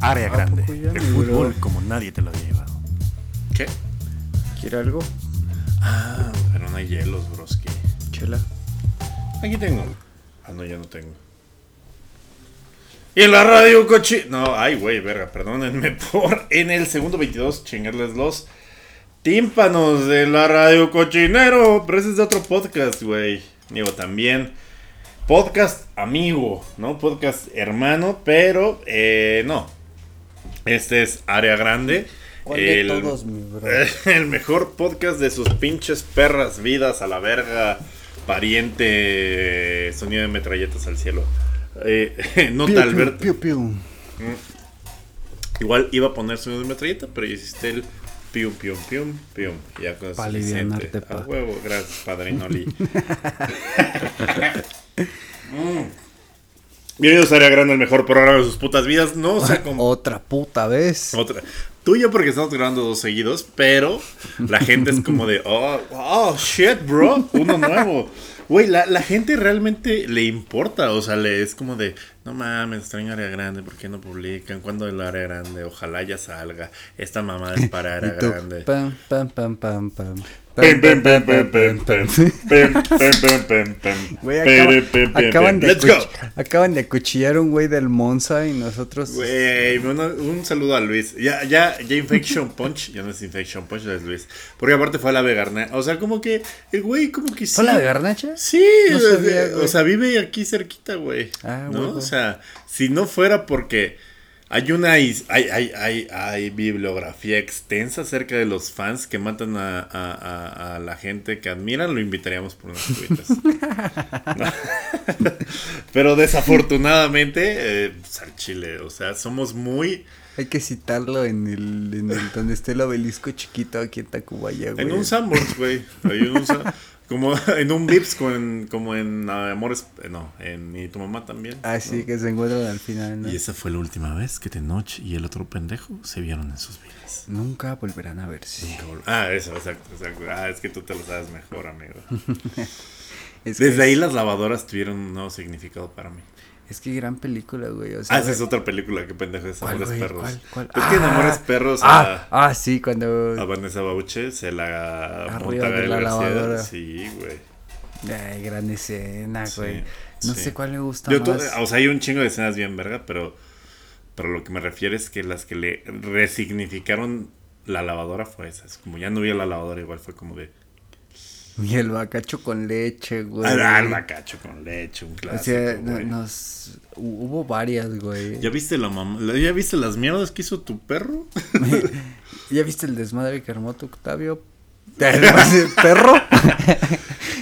Área grande. El fútbol como nadie te lo había llevado. ¿Qué? ¿Quiere algo? Ah, pero no hay hielos, broski. Chela. Aquí tengo. Ah, no, ya no tengo. Y en la radio cochi... No, ay, güey, verga, perdónenme por en el segundo 22 chingarles los tímpanos de la radio cochinero. Pero ese es de otro podcast, güey. Digo, también podcast amigo, ¿no? Podcast hermano, pero eh, no. Este es Área Grande. ¿Cuál de El- todos, mi bro? el mejor podcast de sus pinches perras vidas a la verga. Pariente. Sonido de metralletas al cielo. Eh, no Piu, tal, piu, Albert. piu, piu. Igual iba a poner sonido de metralleta, pero ya hiciste el pium, pium, pium, pium. Ya con suficiente. A huevo, gracias, padrino Lee. Mm. Bienvenidos a Área Grande, el mejor programa de sus putas vidas. No, o sea, como Otra puta vez. otra. Tú y yo porque estamos grabando dos seguidos, pero la gente es como de, oh, oh, shit, bro, uno nuevo. Güey, la, la gente realmente le importa, o sea, le es como de, no mames, extraño área grande, ¿por qué no publican? ¿Cuándo el área grande? Ojalá ya salga. Esta mamá es para área grande. Pam, pam, pam, pam, pam. Pem, pem, pem, pem, pem, pem. Pem, pem, pem, pem, pem. Güey, Pere, acaba- pem, pem, acaban, de Let's go. acuch- acaban de acuchillar a un güey del Monza y nosotros. Güey, bueno, un saludo a Luis. Ya, ya, ya Infection Punch, ya no es Infection Punch, ya es Luis. Porque aparte fue a la vegarna. O sea, como que el güey, como que sí. ¿Fue la de Garnacha? Sí, No o, sabía, sea, güey. o sea, vive aquí cerquita, güey. Ah, ¿no? O sea, si no fuera porque hay una is- hay, hay, hay, hay bibliografía extensa acerca de los fans que matan a, a- a- a la gente que admiran, lo invitaríamos por unas cuitas. Pero desafortunadamente, eh, pues, al Chile, o sea, somos muy Hay que citarlo en el, en el donde esté el obelisco chiquito aquí en Tacubaya, güey. En un Sanborns, güey. En un como en un Vips, como en, como en Amores. eh, No, en Y tu mamá también. Ah, sí, que se encuentran al final, ¿no? Y esa fue la última vez que Tenoch y el otro pendejo se vieron en sus vidas. Nunca volverán a verse. Ah, eso, exacto, exacto. Ah, es que tú te lo sabes mejor, amigo. Es que Desde ahí es- las lavadoras tuvieron un nuevo significado para mí. Es que gran película, güey. O sea, Ah, esa es otra película que pendejo es ¿cuál, Amores güey? Perros. ¿Cuál? ¿Cuál? Es que en Ah, Amores Perros Ah, a, ah, sí, cuando. a Vanessa Bauche se la monta de la lavadora. Sí, güey. Ay, gran escena, Sí, güey. No sí. sé cuál me gusta Yo más. o sea, hay un chingo de escenas bien verga, pero, pero lo que me refiero es que las que le resignificaron la lavadora fue esas. Como ya no vi la lavadora, igual fue como de. Y el bacacho con leche, güey. Ah, el bacacho con leche, un O clásico. sea, güey. nos. hu- Hubo varias, güey. ¿Ya viste la mamá? ¿Ya viste las mierdas que hizo tu perro? ¿Ya viste el desmadre que armó tu Octavio? ¿Perro?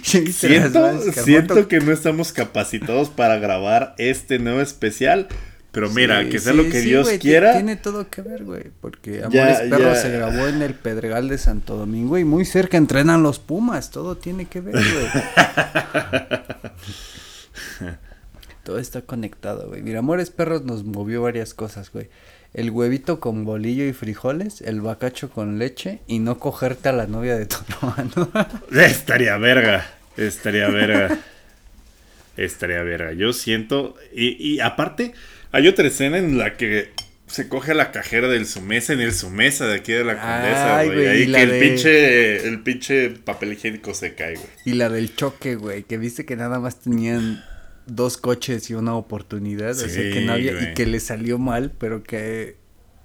¿Ya viste las Siento, siento que no estamos capacitados para grabar este nuevo especial. Pero mira, Sí, que sea sí, lo que sí, Dios quiera. Tiene todo que ver, güey. Porque Ya, Amores Perros ya. se grabó en el Pedregal de Santo Domingo y muy cerca entrenan los Pumas. Todo tiene que ver, güey. todo está conectado, güey. Mira, Amores Perros nos movió varias cosas, güey. El huevito con bolillo y frijoles, el bacacho con leche y no cogerte a la novia de tu hermano. Estaría verga. Estaría verga. Estaría verga. Yo siento. Y, y aparte, hay otra escena en la que se coge a la cajera del Sumesa en el Sumesa de aquí de la Condesa, güey. Ahí que el de- pinche, el pinche papel higiénico se cae, güey. y la del choque, güey, que viste que nada más tenían dos coches y una oportunidad, o sea que no había, y que le salió mal, pero que,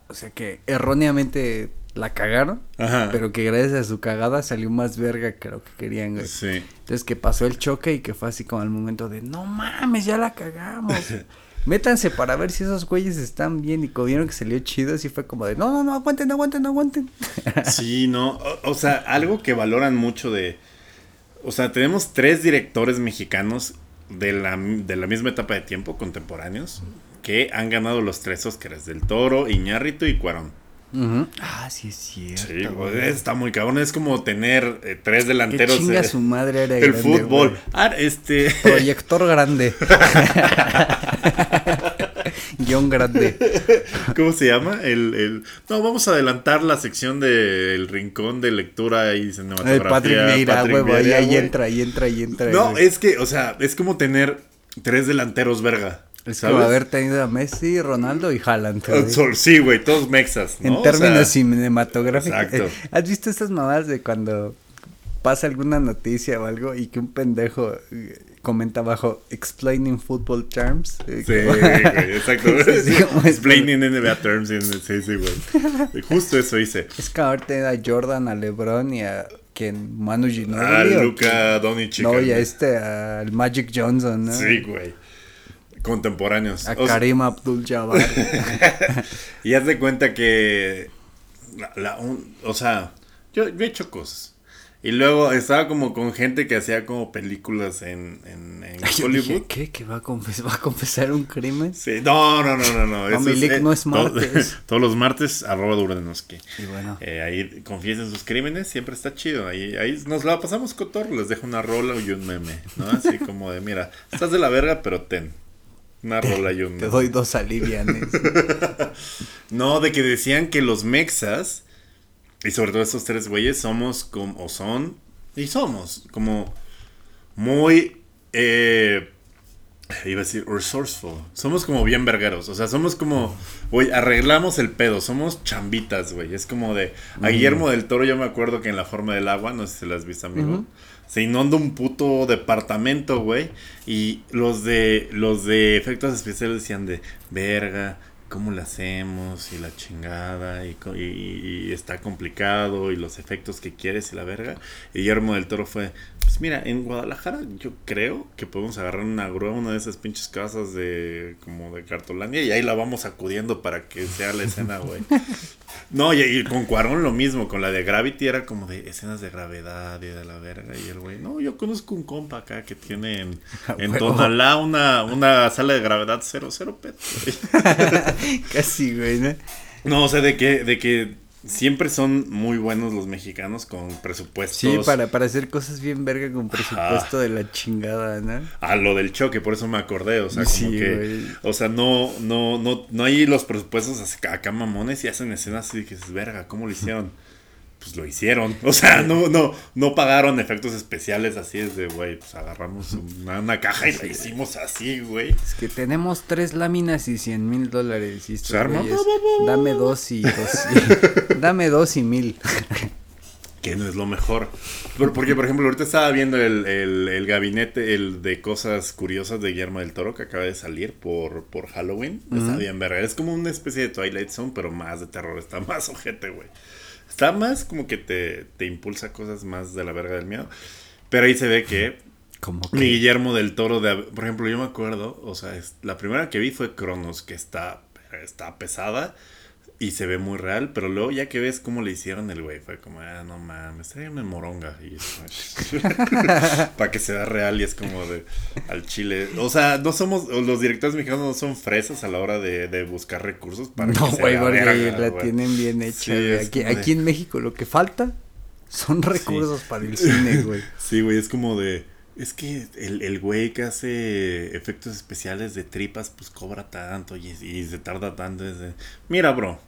o sea que erróneamente la cagaron, Ajá. pero que gracias a su cagada salió más verga que lo que querían, güey. Sí. Entonces que pasó el choque y que fue así como el momento de, no mames, ya la cagamos. Métanse para ver si esos güeyes están bien y como vieron que salió chido, así fue como de, no, no, no, aguanten, aguanten, aguanten. Sí, no. O, sea, algo que valoran mucho de. O sea, tenemos tres directores mexicanos de la, de la misma etapa de tiempo, contemporáneos, que han ganado los tres Óscares: del Toro, Iñárritu y Cuarón. Ujú. Ah, sí es cierto. Sí, güey. güey, está muy cabrón. Es como tener eh, tres delanteros. chinga eh, su madre era el grande, fútbol. güey. Ah, este. Proyector grande. Guión grande. ¿Cómo se llama? El, el... No, vamos a adelantar la sección del rincón de lectura y cinematografía. El Patrick Vieira, Patrick huevo, ahí, Vieira, ahí güey. entra, ahí entra, ahí entra. No, güey. es que, o sea, es como tener tres delanteros verga. Es ¿sabes? como haber tenido a Messi, Ronaldo y Haaland. Güey. Sí, güey, todos mexas, ¿no? En O términos sea, cinematográficos. exacto. ¿Has visto estas mamadas de cuando pasa alguna noticia o algo y que un pendejo eh, comenta abajo explaining football terms? Eh, Sí, güey, exacto. Sí, sí, Explaining NBA terms. Sí, sí, güey. Justo eso hice. Es que haber tenido a Jordan, a LeBron y a quien Manu A Ginobili. Ah, Luca? Doncic. No, y a este, al Magic Johnson, ¿no? Sí, güey. Contemporáneos. A Karim Abdul-Jabbar. Y haz de cuenta que. la- la- un- o sea, yo, yo he hecho cosas. Y luego estaba como con gente que hacía como películas en, en, en Yo Hollywood. dije, ¿qué? ¿Que va a, confes- va a confesar un crimen? Sí, no, no, no, no, no. eso Milik no es martes. todos los martes, arroba. Y bueno. Eh, ahí confiesen sus crímenes, siempre está chido. Ahí, ahí nos la pasamos con todo. Les dejo una rola y un meme, ¿no? Así como de, mira, estás de la verga, pero ten. Una rola y un Te doy dos alivianes. No, de que decían que los mexas, y sobre todo estos tres güeyes, somos como, o son, y somos, como muy, eh, iba a decir, resourceful. Somos como bien vergueros, o sea, somos como, güey, arreglamos el pedo, somos chambitas, güey. Es como de, a Guillermo del Toro yo me acuerdo que en La Forma del Agua, no sé si la has visto, amigo. Se inunda un puto departamento, güey. Y los de los de efectos especiales decían de verga, ¿cómo lo hacemos? Y la chingada, y, co- y- y está complicado, y los efectos que quieres y la verga. Y Guillermo del Toro fue, pues mira, en Guadalajara yo creo que podemos agarrar una grúa, una de esas pinches casas de como de cartolania, y ahí la vamos acudiendo para que sea la escena, güey. No, y, y con Cuarón lo mismo, con la de Gravity era como de escenas de gravedad y de la verga. Y el güey, no, yo conozco un compa acá que tiene en, en. Tonalá una, una sala de gravedad cero, cero. Casi, güey, ¿no? No, o sea, de que, de que siempre son muy buenos los mexicanos con presupuestos. Sí, para, para hacer cosas bien verga con presupuesto de la chingada, ¿no? A lo del choque, por eso me acordé, o sea, Sí, como que, güey. o sea, no, no, no, no hay los presupuestos acá mamones y hacen escenas así que dices, verga, ¿cómo lo hicieron? Pues lo hicieron, o sea, no, no, no pagaron efectos especiales así es de, güey, pues agarramos una, una caja y la hicimos así, güey. Es que tenemos tres láminas y cien mil dólares. Y estos güeyes, Dame dos y dos. y- dame dos y mil. Que no es lo mejor. Pero porque, por ejemplo, ahorita estaba viendo el, el, el gabinete, el de cosas curiosas de Guillermo del Toro que acaba de salir por, por Halloween. Está bien, verga. Es como una especie de Twilight Zone, pero más de terror. Está más ojete, güey. Está más como que te, te impulsa cosas más de la verga del miedo. Pero ahí se ve que Como mi que. Guillermo del Toro, de, por ejemplo, yo me acuerdo, o sea, es- la primera que vi fue Cronos, que está, está pesada y se ve muy real, pero luego ya que ves cómo le hicieron el güey, fue como, ah, no mames, tráigame moronga. Y para que se vea real y es como de al chile. O sea, no somos, los directores mexicanos no son fresas a la hora de, de buscar recursos para No, que se güey, vea porque la tienen bien hecha. Sí, aquí, de- aquí en México lo que falta son recursos para el cine, güey. Sí, güey, es como de. Es que el, el güey que hace efectos especiales de tripas, pues cobra tanto y, y se tarda tanto. es de, Mira, bro.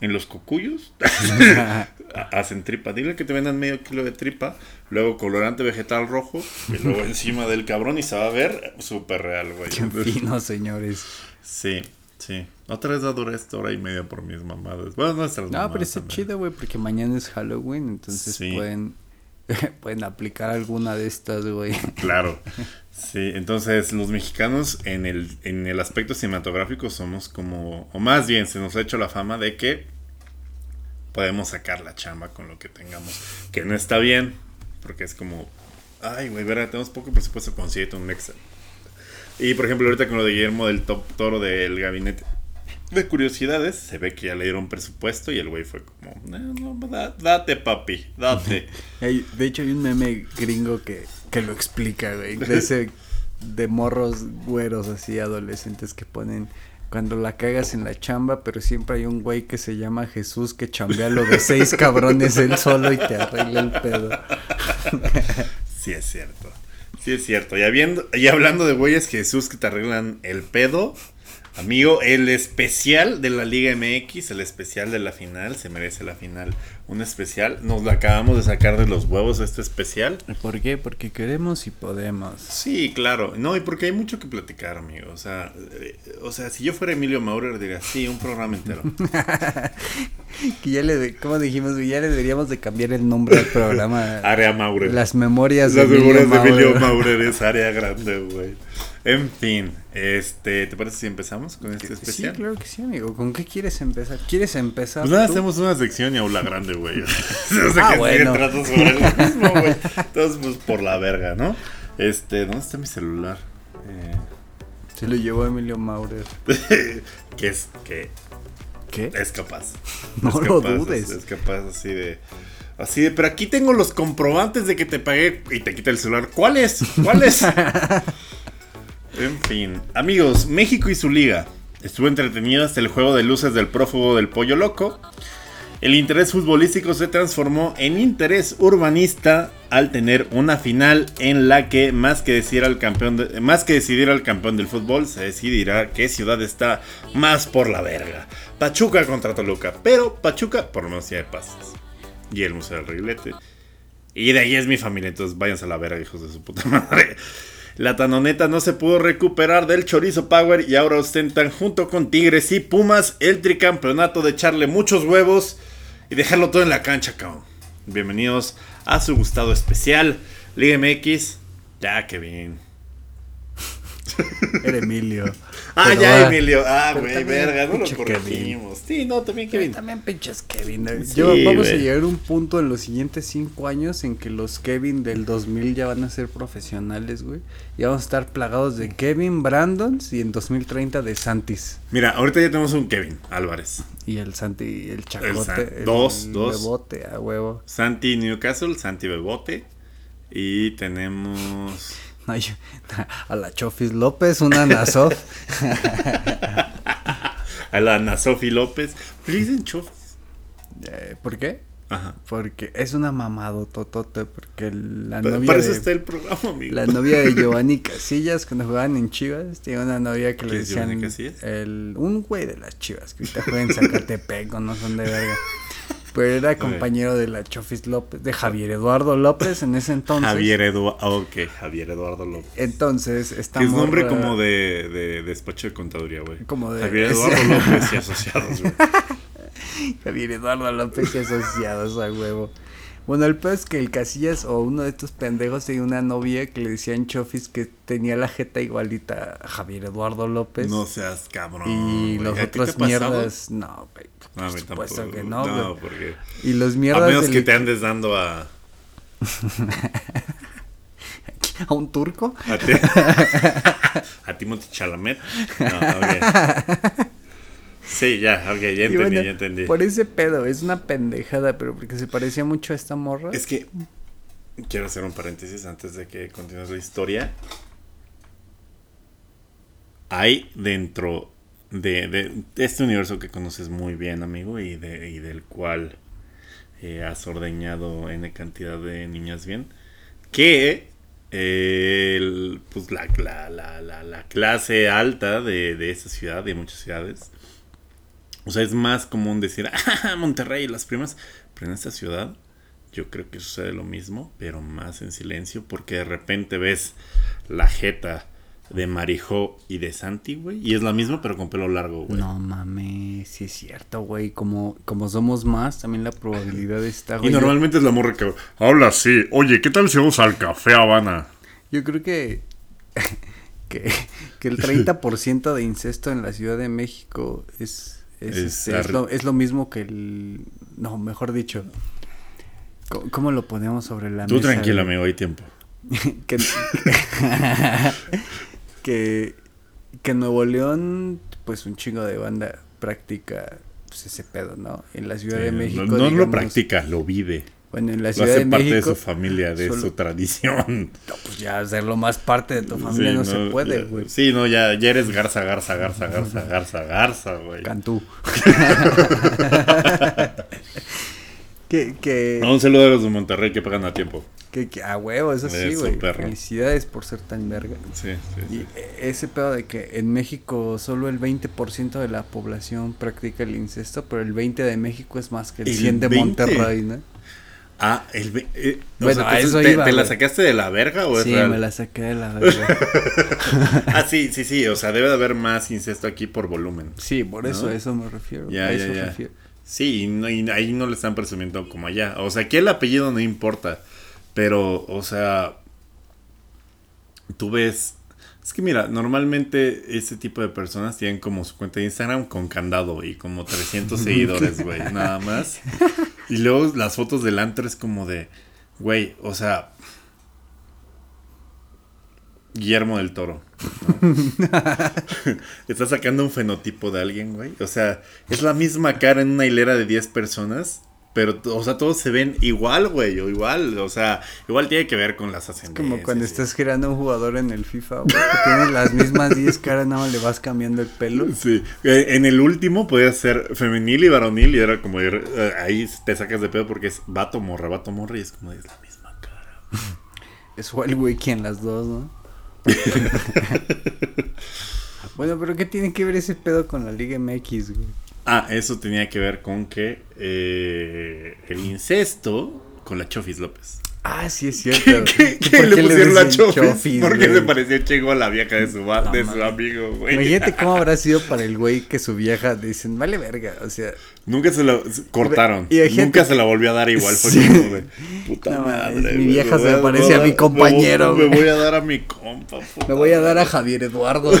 En los cocuyos hacen tripa. Dile que te vendan medio kilo de tripa, luego colorante vegetal rojo, y luego encima del cabrón y se va a ver súper real, güey. Qué fino, señores. Sí, sí. Otra vez va a durar esta hora y media por mis mamadas. Bueno, nuestras No, pero está también. chido, güey, porque mañana es Halloween, entonces Sí. pueden, pueden aplicar alguna de estas, güey. Claro. Sí, entonces los mexicanos en el, en el aspecto cinematográfico somos como, o más bien se nos ha hecho la fama de que podemos sacar la chamba con lo que tengamos, que no está bien, porque es como, ay, güey, verá, tenemos poco presupuesto, consíguete un mexa. Y por ejemplo, ahorita con lo de Guillermo del Top Toro del gabinete de curiosidades, se ve que ya le dieron presupuesto y el güey fue como, no, no, da- date papi, date. De hecho, hay un meme gringo que, que lo explica, güey. De ese de morros güeros así, adolescentes que ponen cuando la cagas en la chamba, pero siempre hay un güey que se llama Jesús que chambea lo de seis cabrones él solo y te arregla el pedo. Sí es cierto. Sí es cierto. Y, habiendo, y hablando de güeyes Jesús que te arreglan el pedo, Amigo, el especial de la Liga MX, el especial de la final, se merece la final. Un especial, nos lo acabamos de sacar de los huevos este especial. ¿Por qué? Porque queremos y podemos. Sí, claro. No, y porque hay mucho que platicar, amigo. O sea, eh, o sea si yo fuera Emilio Maurer, diría, sí, un programa entero. que ya le, de- ¿cómo dijimos? Ya le deberíamos de cambiar el nombre al programa. Área Maurer. Las memorias Las de Emilio memorias de Emilio. Maurer es área grande, güey. En fin, este, ¿te parece si empezamos con este Sí, especial? claro que sí, amigo. ¿Con qué quieres empezar? ¿Quieres empezar? Pues nada, tú? hacemos una sección y aula grande, güey. no sé Ah, qué bueno. trato sobre lo mismo, güey. Entonces, pues por la verga, ¿no? Este, ¿dónde está mi celular? Eh, Se lo llevó Emilio Maurer. que es, que ¿Qué? es capaz. No Es lo capaz, dudes. Es, es capaz así de. Así de, pero aquí tengo los comprobantes de que te pagué y te quita el celular. ¿Cuáles? ¿Cuáles? En fin. Amigos, México y su liga. Estuvo entretenido hasta el juego de luces del prófugo del pollo loco. El interés futbolístico se transformó en interés urbanista al tener una final en la que más que decidir al campeón de- más que campeón del fútbol se decidirá qué ciudad está más por la verga. Pachuca contra Toluca, pero Pachuca por menos tiene pasas. Y el Museo del Reglete. Y de ahí es mi familia, entonces váyanse a la verga, hijos de su puta madre. La tanoneta no se pudo recuperar del chorizo power y ahora ostentan junto con Tigres y Pumas el tricampeonato de echarle muchos huevos y dejarlo todo en la cancha, cabrón. Bienvenidos a su gustado especial, Liga MX. Ya, que bien. Era Emilio. Ah, Pero, ya, ah, Emilio. Ah, güey, verga, no lo corregimos. Sí, no, también Kevin. También pinches Kevin. ¿no? Sí, Yo, vamos a llegar a un punto en los siguientes cinco años en que los Kevin del 2000 ya van a ser profesionales, güey. Y vamos a estar plagados de Kevin Brandons y en 2030 de Santis. Mira, ahorita ya tenemos un Kevin Álvarez. Y el Santi, el chacote. El, dos, dos. Bebote, a huevo. Santi Newcastle, Santi Bebote. Y tenemos. Ay, a la Chofis López, una Nasof. A la Ana Sofi López. Pero dicen chofis. Eh, ¿Por qué? Ajá. Porque es una mamado totote, porque la novia Para eso de, está el programa, amigo. la novia de Giovanni Casillas cuando jugaban en Chivas, tiene una novia que le ¿Quién es decían el un güey de las Chivas que ahorita juega en Zacatepec no son de verga. Pero era compañero de la Chofis López, de Javier Eduardo López en ese entonces. Javier Eduardo. ok, Javier Eduardo López. Entonces, Que es nombre como de, de despacho de contaduría, güey. Como de- Javier Eduardo López y asociados, güey. Javier Eduardo López y asociados a huevo. Bueno, el peor es que el Casillas o uno de estos pendejos tenía una novia que le decían Chofis que tenía la jeta igualita a Javier Eduardo López. No seas cabrón. y güey. los ¿A ti te otros mierdas, no, güey. No, a Por supuesto tampoco. que no, No, porque. Y los A mierdas menos del- que te andes dando a. a un turco. A, ti, a Timothy Chalamet. No, ok. Sí, ya, ok, ya entendí, bueno, ya entendí. Por ese pedo, es una pendejada, pero porque se parecía mucho a esta morra. Es que quiero hacer un paréntesis antes de que continúes la historia. Hay dentro de, de este universo que conoces muy bien, amigo, y, de, y del cual eh, has ordeñado N cantidad de niñas bien, que el- pues la, la, la, la, la clase alta de, de esta ciudad, de muchas ciudades, o sea, es más común decir, ah, Monterrey, las primas, pero en esta ciudad yo creo que sucede lo mismo, pero más en silencio, porque de repente ves la jeta de Marijó y de Santi, güey, y es la misma, pero con pelo largo, güey. No mames, sí es cierto, güey. Como, como somos más, también la probabilidad está, y güey. normalmente es la morra que habla así, oye, ¿qué tal si vamos al café Habana? Yo creo que, que, que el 30% de incesto en la Ciudad de México es, es, Es este, es lo, es lo mismo que el... No, mejor dicho. ¿Cómo, cómo lo ponemos sobre la Tú mesa? tranquilo, güey? amigo, hay tiempo. que, que, que Nuevo León, pues un chingo de banda practica pues, ese pedo, ¿no? En la Ciudad de México. no, no lo digamos, practica, lo vive. Bueno, en la Lo Ciudad hace de parte México. de su familia, de solo- su tradición. No, pues ya hacerlo más parte de tu familia Sí, no, se puede, güey. Sí, no, ya, ya eres garza, garza, garza, garza, garza, garza, güey. Cantú. que, que, No, un saludo a los de Monterrey que pagan a tiempo. Que, que a huevo, eso sí, güey. Felicidades por ser tan verga. Sí, sí, Y sí. e- ese pedo de que en México solo el 20% de la población practica el incesto, pero el 20% de México es más que el, ¿El 100 de 20? Monterrey, ¿no? Ah, el... eh, o Bueno, sea, eso ¿te, iba, te la sacaste de la verga o es Sí, real? me la saqué de la verga. Ah, sí, sí, sí. O sea, debe de haber más incesto aquí por volumen. sí, por eso, ¿No? a eso me refiero. Ya, a ya, eso ya. refiero. Sí, y, no- y ahí no le están presumiendo como allá. O sea, aquí el apellido no importa. Pero, o sea, tú ves... Es que mira, normalmente ese tipo de personas tienen como su cuenta de Instagram con candado y como 300 seguidores, güey, nada más. Y luego las fotos del antro es como de, güey, o sea... Guillermo del Toro. Está sacando un fenotipo de alguien, güey. O sea, es la misma cara en una hilera de 10 personas. Pero, o sea, todos se ven igual, güey. O igual, o sea, igual tiene que ver con las ascendencias. Como cuando y- estás creando un jugador en el FIFA, güey, que tiene las mismas 10 caras, nada más le vas cambiando el pelo. Sí, Eh, en el último podía ser femenil y varonil y era como ir, eh, ahí te sacas de pedo porque es vato morra, vato morra y es como es la misma cara. Es el wiki en las dos, ¿no? bueno, pero ¿qué tiene que ver ese pedo con la Liga MX, güey? Ah, eso tenía que ver con que eh, el incesto con la Chofis López. Ah, sí es cierto. ¿Qué, ¿Por qué le pusieron la dicen Chofis? Porque güey? le pareció chingo a la vieja de su, No de su amigo, güey. Imagínate cómo habrá sido para el güey que su vieja dicen, vale verga, o sea, Nunca se la cortaron. Y hay gente Nunca se la volvió a dar igual. Fue Sí. como de puta No madre. mi vieja me se voy parece a mi me voy- compañero, Me, voy a dar a mi compa. puta me voy a dar a. Javier Eduardo.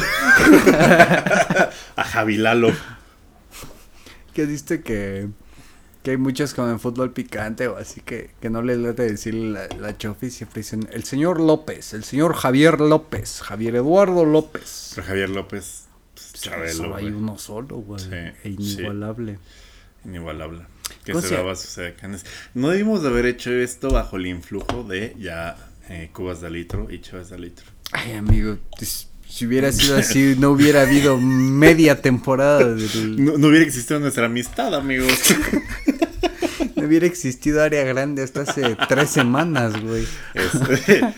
a Javi Lalo. que viste que, que hay muchos como en fútbol picante o así que, que no les late decirle la, la chofi, siempre dicen el señor López, el señor Javier López, Javier Eduardo López. Pero Javier López, pues, Chabelo, Solo hay uno solo, güey. Sí, e inigualable. Inigualable. Que O se daba sus. No debimos de haber hecho esto bajo el influjo de ya eh, cubas de litro y chavas de litro. Ay, amigo, si hubiera sido así, no hubiera habido media temporada del- No, no hubiera existido nuestra amistad, amigos. No hubiera existido área grande hasta hace tres semanas, güey. es,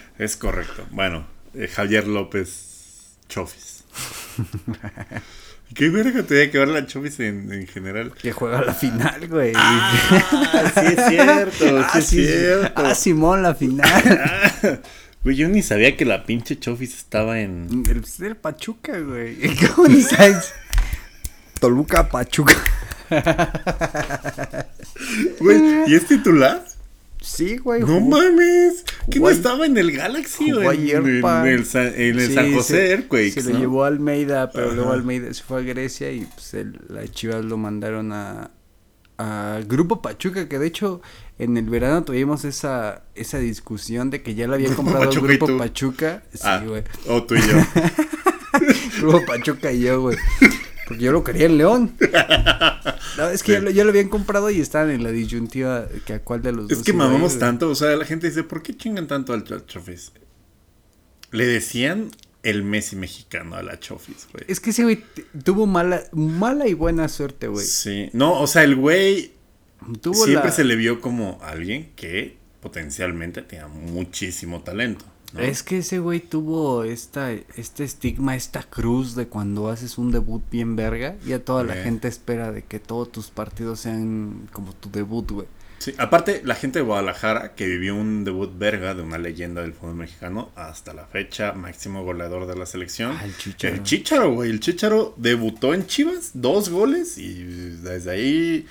es correcto. Bueno, eh, Javier López Chofis. ¿Qué verga tenía que ver la Chofis en, en general? Que juega la final, güey. Ah, sí es cierto, sí Ah, es sí, cierto. Ah, Simón, la final. Ah, Güey, yo ni sabía que la pinche Chofis estaba en... El, el Pachuca, güey. ¿Cómo ni sabes? Toluca, Pachuca. Güey, ¿y es titular? Sí, güey. No mames. ¿Que no jugó ahí- estaba en el Galaxy jugó en, ayer, en pa. el, Sa- en el Sí, San José se-? Se lo llevó a Almeida, pero luego Ajá. Almeida se fue a Grecia y pues el, la Chivas lo mandaron a, a Grupo Pachuca, que de hecho en el verano tuvimos esa, esa discusión de que ya lo había comprado y Grupo. Pachuca. Sí, Ah, güey. o tú y yo. Grupo Pachuca y yo, güey. Porque yo lo quería en León. No, es que ya, lo, ya lo habían comprado y estaban en la disyuntiva que a cuál de los dos. es que ir, mamamos tanto, o sea, la gente dice, ¿por qué chingan tanto al Ch- Chofis? Le decían el Messi mexicano a la Chofis, güey. Es que ese güey tuvo mala, mala y buena suerte, güey. Sí, no, o sea, el güey Tuvo siempre la- se le vio como alguien que potencialmente tenía muchísimo talento. ¿no? Es que ese güey tuvo esta, este estigma, esta cruz de cuando haces un debut bien verga, ya toda la Eh. gente espera de que todos tus partidos sean como tu debut, güey. Sí, aparte, la gente de Guadalajara que vivió un debut verga de una leyenda del fútbol mexicano hasta la fecha, máximo goleador de la selección. Ah, el Chícharo. El Chicharo, güey. El Chicharo debutó en Chivas, dos goles y desde ahí.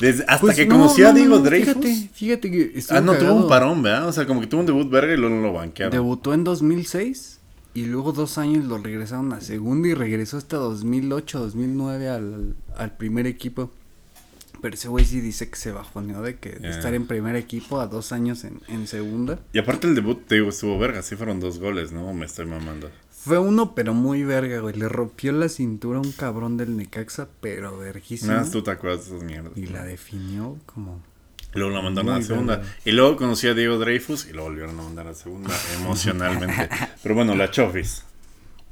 Desde, hasta Pues, que no, conoció no, a no, Diego no, Dreyfus. Fíjate, fíjate que Ah, no, tuvo un parón, ¿verdad? O sea, como que tuvo un debut verga y luego lo banquearon. Debutó en 2006 y luego dos años lo regresaron a segunda y regresó hasta 2008, 2009 al, al primer equipo. Pero ese güey sí dice que se bajoneó de que de estar en primer equipo a dos años en, en segunda. Y aparte el debut, te digo, estuvo verga. Sí fueron dos goles, ¿no? Me estoy mamando. Fue uno, pero muy verga, güey. Le rompió la cintura a un cabrón del Necaxa, pero verguísimo. Nada, tú te acuerdas de esas mierdas. Y la definió como... Luego la mandaron a la segunda. verga. Y luego conocí a Diego Dreyfus y lo volvieron a mandar a la segunda emocionalmente. Pero bueno, la Chofis.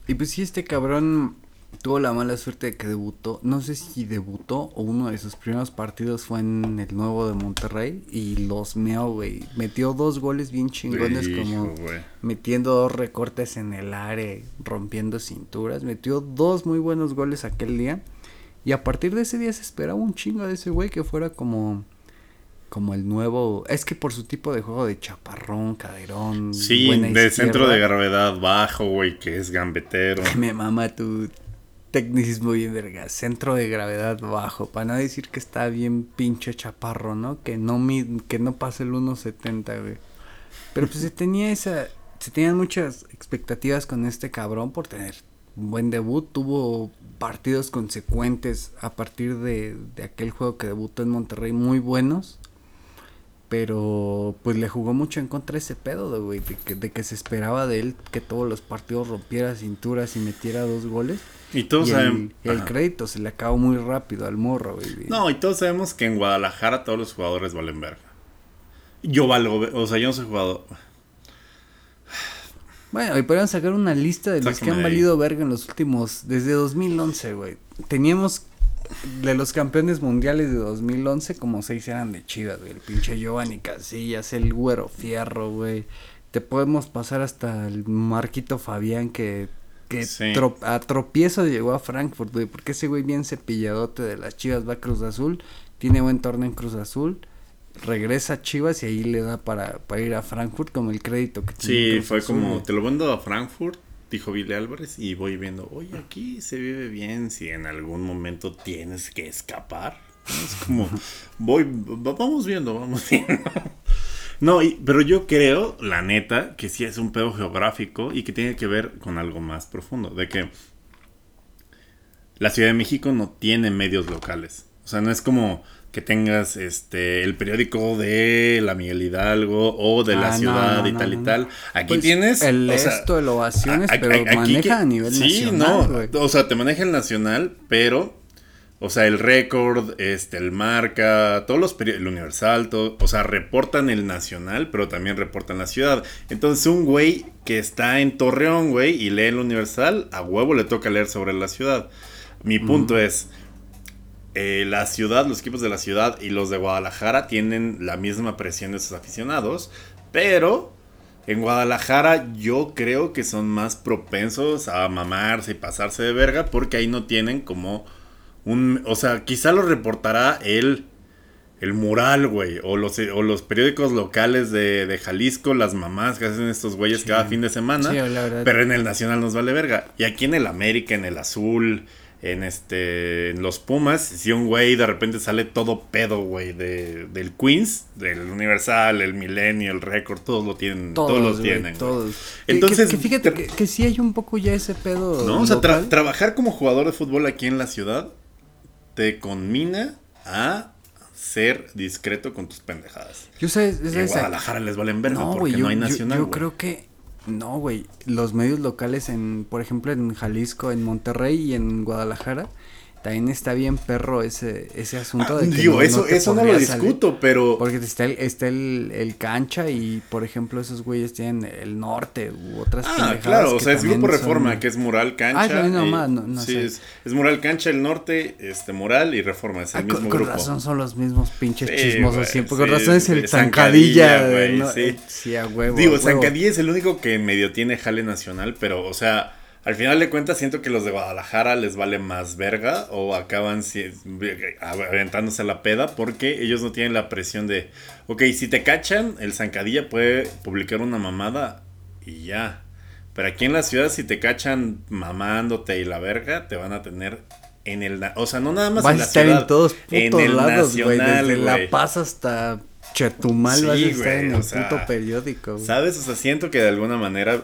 Y pues sí, este cabrón, tuvo la mala suerte de que debutó, no sé si debutó o uno de sus primeros partidos fue en el nuevo de Monterrey y los meó, güey. Metió dos goles bien chingones Hijo, como güey. metiendo dos recortes en el área, rompiendo cinturas. Metió dos muy buenos goles aquel día. Y a partir de ese día se esperaba un chingo de ese güey que fuera como como el nuevo, es que por su tipo de juego de chaparrón, caderón, Sí, buena de centro de gravedad bajo, güey, que es gambetero. Me mama tu tecnicismo bien verga, centro de gravedad bajo, para no decir que está bien pinche chaparro, ¿no? Que no mi- que no pase el 1.70, güey. Pero pues se tenía esa, se tenían muchas expectativas con este cabrón por tener un buen debut, tuvo partidos consecuentes a partir de, de aquel juego que debutó en Monterrey muy buenos. Pero pues le jugó mucho en contra ese pedo, de, güey, de que, de que se esperaba de él que todos los partidos rompiera cinturas y metiera dos goles. Y todos y el, sabemos. el Ajá. crédito se le acabó muy rápido al morro, güey. No, y todos sabemos que en Guadalajara todos los jugadores valen verga. Yo valgo, o sea, yo no soy jugador. Bueno, y podrían sacar una lista de los que han valido verga en los últimos, desde 2011, güey. Teníamos de los campeones mundiales de 2011, como seis eran de Chivas, güey. El pinche Giovanni Casillas, el Güero Fierro, güey. Te podemos pasar hasta el Marquito Fabián que, que Sí. tro- a tropiezo llegó a Frankfurt, güey. Porque ese güey bien cepilladote de las Chivas va a Cruz Azul, tiene buen torneo en Cruz Azul. Regresa a Chivas y ahí le da para, para ir a Frankfurt como el crédito que en Sí, Cruz fue Azul, como, güey. te lo vendo a Frankfurt, dijo Billy Álvarez, y voy viendo, oye, aquí se vive bien si en algún momento tienes que escapar. Es como, voy, va- vamos viendo, vamos viendo. No, y- pero yo creo, la neta, que sí es un pedo geográfico y que tiene que ver con algo más profundo, de que la Ciudad de México no tiene medios locales. O sea, no es como que tengas este el periódico de la Miguel Hidalgo o de la Ah, no, ciudad no, y no, tal y no. tal. Aquí Pues, tienes el o sea, esto, el ovaciones, a- a- pero maneja que- a nivel sí, nacional, no, güey. o sea, te maneja el nacional, pero o sea, el récord, este, el marca, todos los periódicos, el universal, todo, o sea, reportan el nacional, pero también reportan la ciudad. Entonces, un güey que está en Torreón, güey, y lee el universal, a huevo le toca leer sobre la ciudad. Mi punto es, eh, la ciudad, los equipos de la ciudad y los de Guadalajara tienen la misma presión de sus aficionados, pero en Guadalajara yo creo que son más propensos a mamarse y pasarse de verga porque ahí no tienen como un... O sea, quizá lo reportará el, el mural, güey, o los, o los periódicos locales de, de Jalisco, las mamás que hacen estos güeyes Sí. cada fin de semana. Sí, la verdad. Pero en el Nacional nos vale verga. Y aquí en el América, en el Azul, en este en los Pumas, si un güey de repente sale todo pedo, güey, de, del Queens, del Universal, el Milenio, el Récord, todos lo tienen, todos, lo güey, tienen. Todos. Entonces, que, que fíjate que, que sí hay un poco ya ese pedo. ¿No? O sea, tra- trabajar como jugador de fútbol aquí en la ciudad te conmina a ser discreto con tus pendejadas. Yo sé, es en Guadalajara les valen verga No, porque no hay nacional. yo creo que no, güey. Los medios locales en, por ejemplo, en Jalisco, en Monterrey y en Guadalajara, también está bien perro ese, ese asunto de que Ah, Digo, no- eso, te eso no lo salir. discuto, pero... Porque está el, está el, el cancha y, por ejemplo, esos güeyes tienen el norte u otras Ah, claro, o sea, es Grupo son- Reforma, que es Mural Cancha. Ah, no, no, y- más, no, no sí, sé. es, es Mural Cancha, el norte, este, Mural y Reforma, es el Ah, mismo con, con grupo. razón son los mismos pinches Sí, chismosos güey, siempre. sí, con razón es el zancadilla, güey, ¿no? sí. Sí, a huevo. Digo. Zancadilla es el único que medio tiene jale nacional, pero, o sea, al final de cuentas siento que los de Guadalajara les vale más verga o acaban si- aventándose a la peda porque ellos no tienen la presión de, ok, si te cachan, el Zancadilla puede publicar una mamada y ya. Pero aquí en la ciudad, si te cachan mamándote y la verga, te van a tener en el... O sea, no nada más Vas en a la estar ciudad, en todos en putos el lados, güey. Desde. La Paz hasta Chetumal Sí, vas a estar en o el sea, puto periódico. ¿Sabes? O sea, siento que de alguna manera,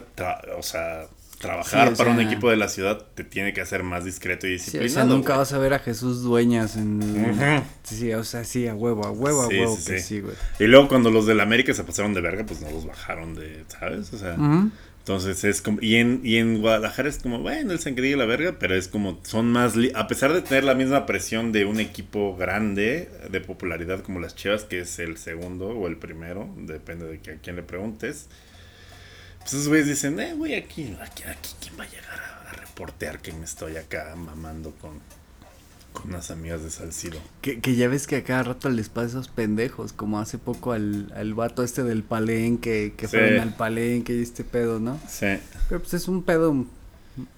o sea, trabajar Sí, o para un equipo de la ciudad te tiene que hacer más discreto y Sí, o disciplinado. sea, nunca vas a ver a Jesús Dueñas en... Sí, o sea, sí, a huevo, a huevo, a Sí, huevo sí, que sí. güey. Y luego cuando los del América se pasaron de verga, pues no los bajaron de, ¿sabes? O sea, entonces es como... Y en, y en Guadalajara es como, bueno, el Zancadilla y la verga, pero es como, son más... li- A pesar de tener la misma presión de un equipo grande de popularidad como las Chivas, que es el segundo o el primero, depende de que, a quién le preguntes. Pues esos güeyes dicen, eh, güey, aquí, aquí, aquí, ¿quién va a llegar a, a reportear que me estoy acá mamando con, con unas amigas de Salcido? Que, que ya ves que a cada rato les pasa esos pendejos, como hace poco al, al vato este del palenque, que Sí. fueron al palenque y este pedo, ¿no? Sí. Pero pues es un pedo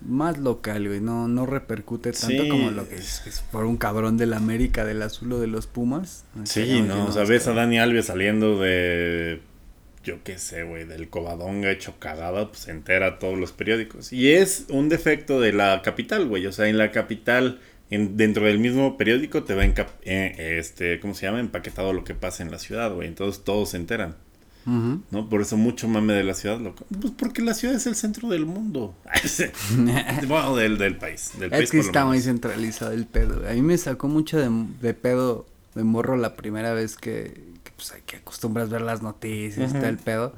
más local, güey, no, no repercute tanto Sí. como lo que es, que es por un cabrón del América, del azul o de los Pumas. Sí, no, o sea, ves a Dani Alves saliendo de, yo qué sé, güey, del Covadonga hecho cagada, pues se entera todos los periódicos. Y es un defecto de la capital, güey, o sea, en la capital, en, dentro del mismo periódico te va eh, este, ¿cómo se llama? Empaquetado lo que pasa en la ciudad, güey, entonces todos se enteran. ¿no? Por eso mucho mame de la ciudad, loco. Pues porque la ciudad es el centro del mundo. bueno, del, del país, del país Es que está muy centralizado el pedo. A mí me sacó mucho de, de pedo de morro la primera vez que, pues, hay que acostumbras ver las noticias y Ujú. tal el pedo.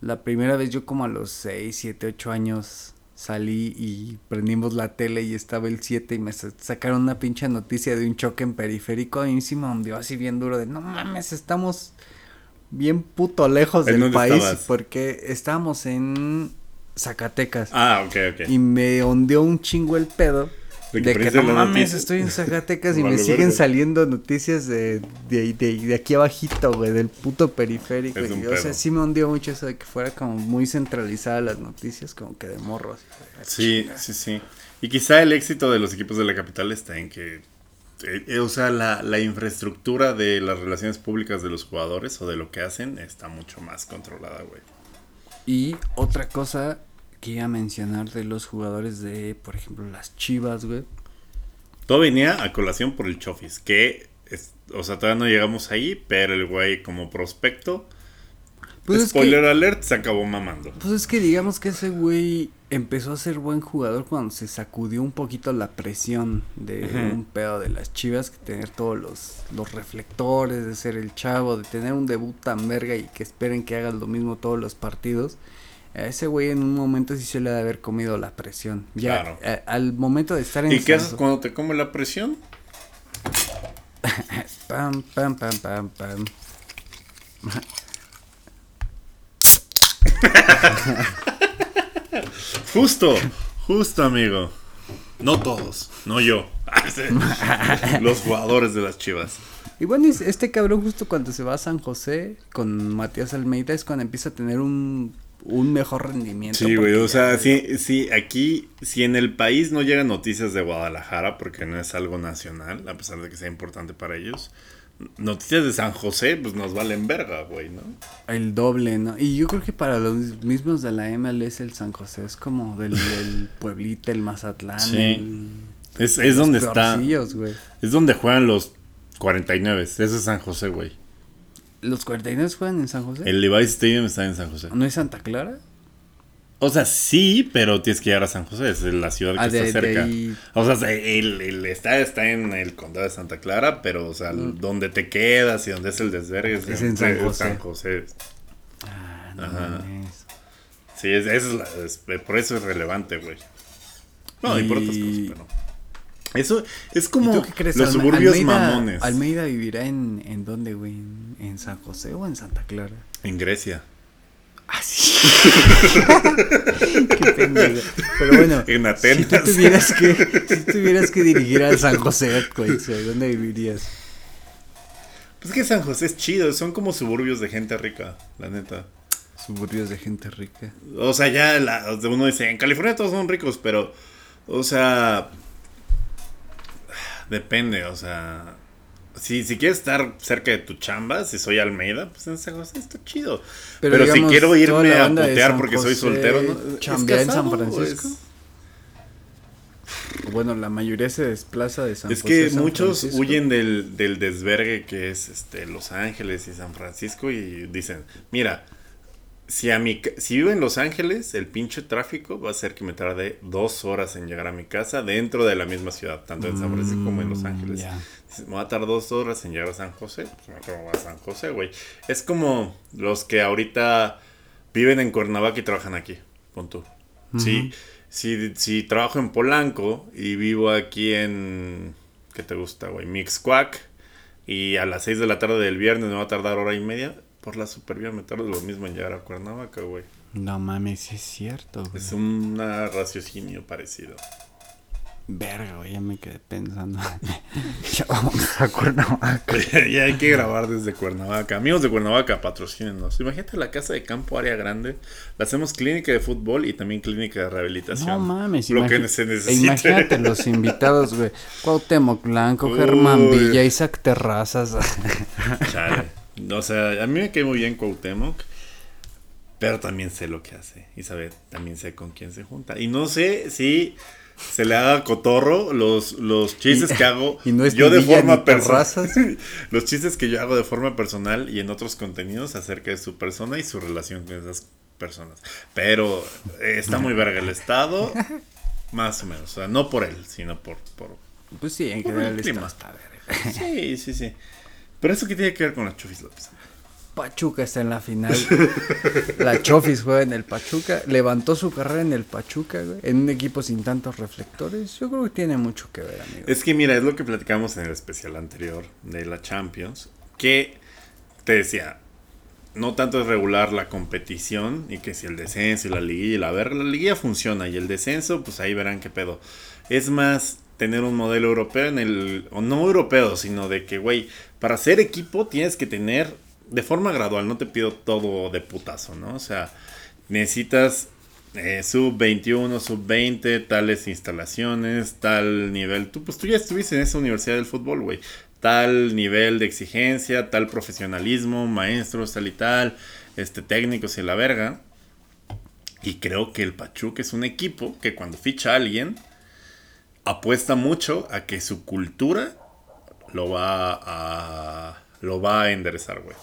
La primera vez yo como a los 6, 7, 8 años salí y prendimos la tele y estaba el 7 y me sa- sacaron una pinche noticia de un choque en periférico. A mí sí me hundió así bien duro de no mames, estamos bien puto lejos ¿En del país estabas? porque estábamos en Zacatecas. Ah, ok, ok. Y me ondeó un chingo el pedo. De De que no mames, estoy en Zacatecas y Vale, me siguen saliendo noticias de, de, de, de aquí abajito, güey, del puto periférico. Es un y, o sea, sí me hundió mucho eso de que fuera como muy centralizadas las noticias, como que de morros. Sí, sí, sí. Y quizá el éxito de los equipos de la capital está en que, eh, eh, o sea, la, la infraestructura de las relaciones públicas de los jugadores o de lo que hacen está mucho más controlada, güey. Y otra cosa iba a mencionar de los jugadores de, por ejemplo, las chivas, güey. Todo venía a colación por el Chofis, que, es- o sea, todavía no llegamos ahí, pero el güey como prospecto, Pues es que- spoiler alert, se acabó mamando. Pues es que digamos que ese güey empezó a ser buen jugador cuando se sacudió un poquito la presión de un pedo de las chivas, que tener todos los, los reflectores, de ser el chavo, de tener un debut tan verga y que esperen que hagas lo mismo todos los partidos. A ese güey en un momento sí se le ha de haber comido la presión. Ya Claro. a- al momento de estar en ¿Y qué haces cuando te come la presión? Pam, pam, pam, pam, pam. Justo, justo, amigo. No todos, no yo. Los jugadores de las chivas. Y bueno, es- este cabrón justo cuando se va a San José con Matías Almeida es cuando empieza a tener un, un mejor rendimiento. Sí, güey, o sea, sí, sí, aquí, si en el país no llegan noticias de Guadalajara, porque no es algo nacional, a pesar de que sea importante para ellos, noticias de San José, pues nos valen verga, güey, ¿no? El doble, ¿no? Y yo creo que para los mismos de la MLS el San José es como del, del Pueblita, el Mazatlán. Sí. el- Es, es donde está, güey. es donde juegan los 49, eso es San José, güey. ¿Los 49 juegan en San José? El Levi's Stadium está en San José. ¿No es Santa Clara? O sea, sí, pero tienes que llegar a San José, es la ciudad que Ah, está de cerca. O sea, el, el estadio está en el condado de Santa Clara, pero, o sea, donde te quedas y donde es el desvergue es, Es en San José. San José. Ah, no Ajá. Sí, es, es la- es- por eso es relevante, güey. No, Y- y por otras cosas, pero... Eso es ¿Y como tú qué crees? los Alme- suburbios Almeida, mamones ¿Almeida vivirá en, en dónde, güey? ¿En, San José o en Santa Clara? en Grecia. Ah, sí. Qué pendejo. Pero bueno, En si Atenas. tú tuvieras que, si tuvieras que dirigir al San José, güey, ¿dónde vivirías? Pues que San José es chido, son como suburbios de gente rica, la neta. Suburbios de gente rica. O sea, ya la- uno dice, en California todos son ricos, pero, o sea, depende, o sea, si, si quieres estar cerca de tu chamba, si soy Almeida, pues en San José está chido. Pero Pero, si quiero irme a putear porque soy soltero, ¿no? Es chambea en San Francisco. Bueno, la mayoría se desplaza de San Es José que San muchos Francisco. huyen del, del desvergue que es este Los Ángeles y San Francisco y dicen, mira, si a mi si vivo en Los Ángeles, el pinche tráfico va a hacer que me tarde dos horas en llegar a mi casa dentro de la misma ciudad, tanto en San Francisco como en Los Mm, Ángeles. me va a tardar dos horas en llegar a San José, pues me ir a San José, güey. Es como los que ahorita viven en Cuernavaca y trabajan aquí, pon tú. Sí, si, si trabajo en Polanco y vivo aquí en, ¿qué te gusta, güey? Mixcuac y a las 6 de la tarde del viernes me va a tardar hora y media, por la supervía me tardo lo mismo en llegar a Cuernavaca, güey. No mames, es cierto, güey. Es un raciocinio parecido. Verga, güey, ya me quedé pensando. ya vamos a Cuernavaca. ya hay que grabar desde Cuernavaca. Amigos de Cuernavaca, patrocínenos. Imagínate la casa de campo, área grande. La hacemos clínica de fútbol y también clínica de rehabilitación. No mames, Lo que se necesite. Imagínate los invitados, güey. Cuauhtémoc Blanco, Germán. Villa, Isaac Terrazas. Chale. O sea, a mí me cae muy bien Cuauhtémoc. Pero también sé lo que hace. Y sabe, también sé con quién se junta. Y no sé si se le haga cotorro los, los chistes Y- que hago y no es yo de forma personal. Los chistes que yo hago de forma personal y en otros contenidos acerca de su persona y su relación con esas personas. Pero eh, está muy verga el estado. Más o menos. O sea, no por él, sino por, por Pues sí, en Por el general clima. está hasta verga. Sí, sí, sí. Pero eso que tiene que ver con la Chofis López. Pachuca está en la final. La Chofis juega en el Pachuca. Levantó su carrera en el Pachuca, güey. En un equipo sin tantos reflectores. Yo creo que tiene mucho que ver, amigo. Es que mira, es lo que platicamos en el especial anterior de la Champions, que te decía, no tanto es regular la competición y que si el descenso y la liguilla y la verga, la liguilla funciona y el descenso, pues ahí verán qué pedo. Es más tener un modelo europeo en el, o no europeo, sino de que, güey, para ser equipo tienes que tener de forma gradual, no te pido todo de putazo, ¿no? O sea, necesitas eh, sub 21, sub 20, tales instalaciones, tal nivel. Tú, pues tú ya estuviste en esa universidad del fútbol, güey. Tal nivel de exigencia, tal profesionalismo, maestros, tal y tal, este, técnicos y la verga. Y creo que el Pachuca es un equipo que cuando ficha a alguien, apuesta mucho a que su cultura lo va a, lo va a enderezar, güey.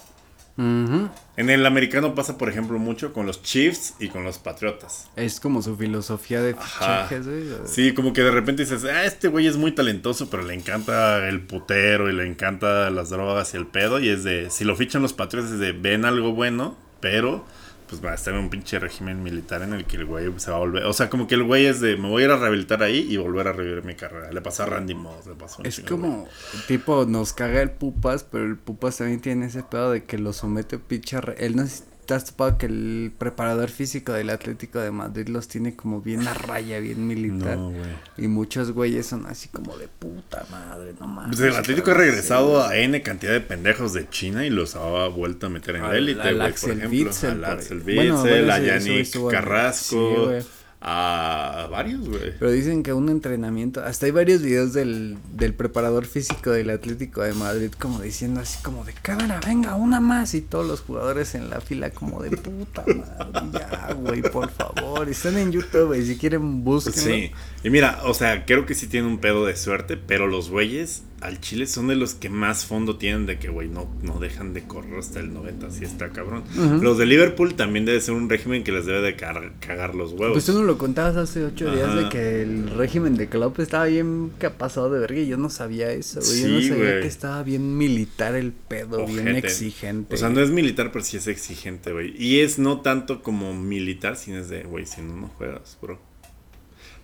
En el americano pasa, por ejemplo, mucho con los Chiefs y con los Patriotas. Es como su filosofía de fichajes, güey. Sí, como que de repente dices, ah, este güey es muy talentoso, pero le encanta el putero y le encanta las drogas y el pedo. Y es de, si lo fichan los Patriotas, es de, ven algo bueno, pero pues va a estar en un pinche régimen militar en el que el güey se va a volver. O sea, como que el güey es de, me voy a ir a rehabilitar ahí y volver a revivir mi carrera. Le pasa a Randy Moss, le pasó. un Es de güey. como, tipo, nos caga el Pupas, pero el Pupas también tiene ese pedo de que lo somete a pinche... Él no si te has topado que el preparador físico del Atlético de Madrid los tiene como bien a raya, bien militar. No, güey. Y muchos güeyes son así como de puta madre, no mames. Pues el Atlético ha regresado a N cantidad de pendejos de China y los ha vuelto a meter en la élite, güey, por ejemplo. Witsel, al Axel bueno, Witsel, bueno, a Yannick Carrasco, sí. A varios, güey. Pero dicen que un entrenamiento, hasta hay varios videos del, del preparador físico del Atlético de Madrid como diciendo así como de cámara, venga, una más y todos los jugadores en la fila como de puta madre, ya, güey, por favor, están en YouTube, güey, si quieren búsquenlo. Sí, y mira, o sea, creo que sí tiene un pedo de suerte, pero los güeyes al Chile son de los que más fondo tienen de que, güey, no, no dejan de correr hasta el 90, así está cabrón. Los de Liverpool también debe ser un régimen que les debe de cagar los huevos. Pues tú nos lo contabas hace ocho días de que el régimen de Klopp estaba bien capazado de verga y yo no sabía eso, güey. yo no Sí, sabía que estaba bien militar el pedo, bien exigente. O sea, no es militar, pero sí es exigente, güey. Y es no tanto como militar, sino es de, güey, si no, no juegas, bro.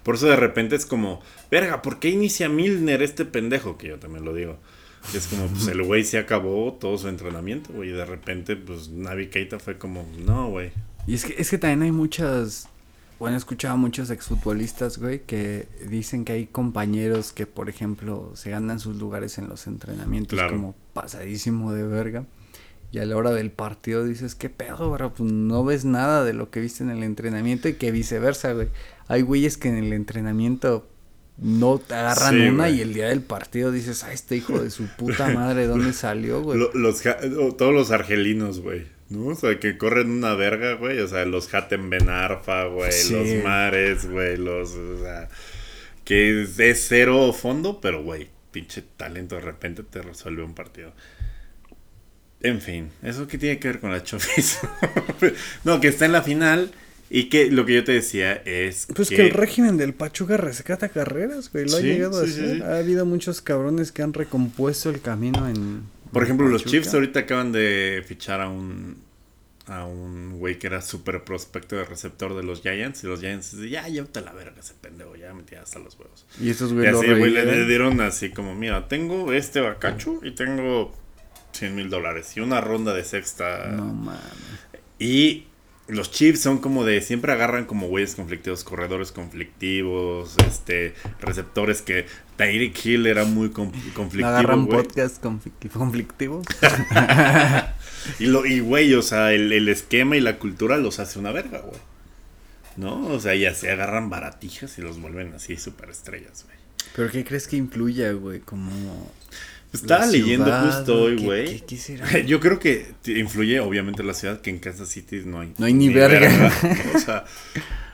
Por eso de repente es como, verga, ¿por qué inicia Milner este pendejo? Que yo también lo digo. Es como, pues el güey se acabó todo su entrenamiento, güey. Y de repente, pues Navi Keita fue como, no, güey. Y es que, es que también hay muchas, bueno, he escuchado a muchos exfutbolistas, güey, que dicen que hay compañeros que, por ejemplo, se ganan sus lugares en los entrenamientos Claro. como pasadísimo de verga. Y a la hora del partido dices, ¿qué pedo, bro? Pues no ves nada de lo que viste en el entrenamiento y que viceversa, güey. Hay güeyes que en el entrenamiento no te agarran Sí, una güey. y el día del partido dices, ah, este hijo de su puta madre, ¿de ¿dónde salió, güey? Los, todos los argelinos, güey. ¿No? O sea, que corren una verga, güey. O sea, los Hatem Ben Arfa, güey. Sí. Los Mares, güey. Los. O sea, que es, es cero fondo, pero, güey, pinche talento de repente te resuelve un partido. En fin, ¿eso qué tiene que ver con la Chofis? no, que está en la final y que lo que yo te decía es. Pues que, el régimen del Pachuca rescata carreras, güey. Lo ha Sí, llegado a sí, sí, hacer. sí. Ha habido muchos cabrones que han recompuesto el camino en. Por ejemplo, los Pachuca. Chiefs ahorita acaban de fichar a un a un güey que era súper prospecto de receptor de los Giants y los Giants dicen, ya llévate a la verga ese pendejo, ya metí hasta los huevos. Y estos Y güey lo así, güey, le, le dieron así como, mira, tengo este bacacho y tengo 100 mil dólares y una ronda de sexta. No mames. Y los Chiefs son como de siempre agarran como güeyes conflictivos, corredores conflictivos, este receptores que Tyreek Hill era muy con- conflictivo, Agarran güey. podcast conflic- conflictivos. Y lo y güey, o sea, el, el esquema y la cultura los hace una verga, güey. ¿No? O sea, ya se agarran baratijas y los vuelven así superestrellas, güey. ¿Pero qué crees que influya, güey? Como... Estaba leyendo justo hoy, ¿qué- güey. Yo creo que influye, obviamente, la ciudad, que en Kansas City no hay. No hay ni verga. O sea,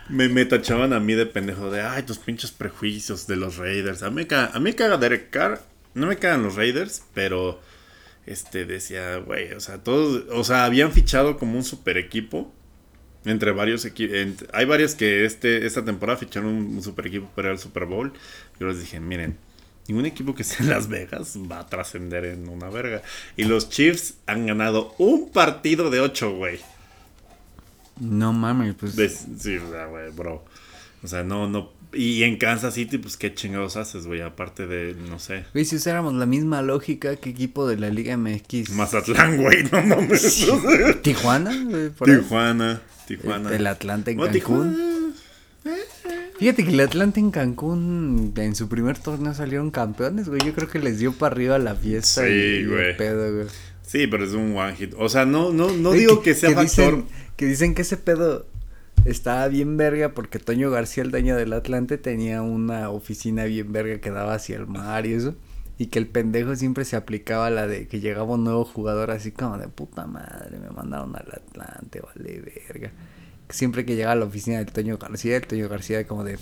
me, me tachaban a mí de pendejo de, ay, tus pinches prejuicios de los Raiders. A mí, me caga- a mí caga Derek Carr. No me cagan los Raiders, pero este decía, güey, o sea, todos, o sea, habían fichado como un super equipo. Entre varios equipos. Hay varios que este, esta temporada ficharon un, un super equipo para el Super Bowl. Yo les dije, miren, ningún equipo que esté en Las Vegas va a trascender en una verga. Y los Chiefs han ganado un partido de ocho, güey. No mames, pues... De- sí, o sea, güey, bro. O sea, no, no. Y en Kansas City, pues qué chingados haces, güey. Aparte de, no sé. Güey, si usáramos la misma lógica, ¿qué equipo de la Liga MX? Mazatlán, güey, no mames. ¿Tijuana? güey, por ahí? Tijuana, Tijuana. El Atlante en Bueno, Cancún. Tijuana. Fíjate que el Atlante en Cancún en su primer torneo salieron campeones, güey. Yo creo que les dio para arriba la fiesta Sí, y, y el güey. pedo, güey. Sí, pero es un one hit. O sea, no, no, no Güey, digo que, sea factor. Dicen, que dicen que ese pedo estaba bien verga porque Toño García, el dueño del Atlante, tenía una oficina bien verga que daba hacia el mar y eso. Y que el pendejo siempre se aplicaba la de que llegaba un nuevo jugador así como de puta madre, me mandaron al Atlante, vale verga. Siempre que llegaba a la oficina del Toño García, el Toño García como de...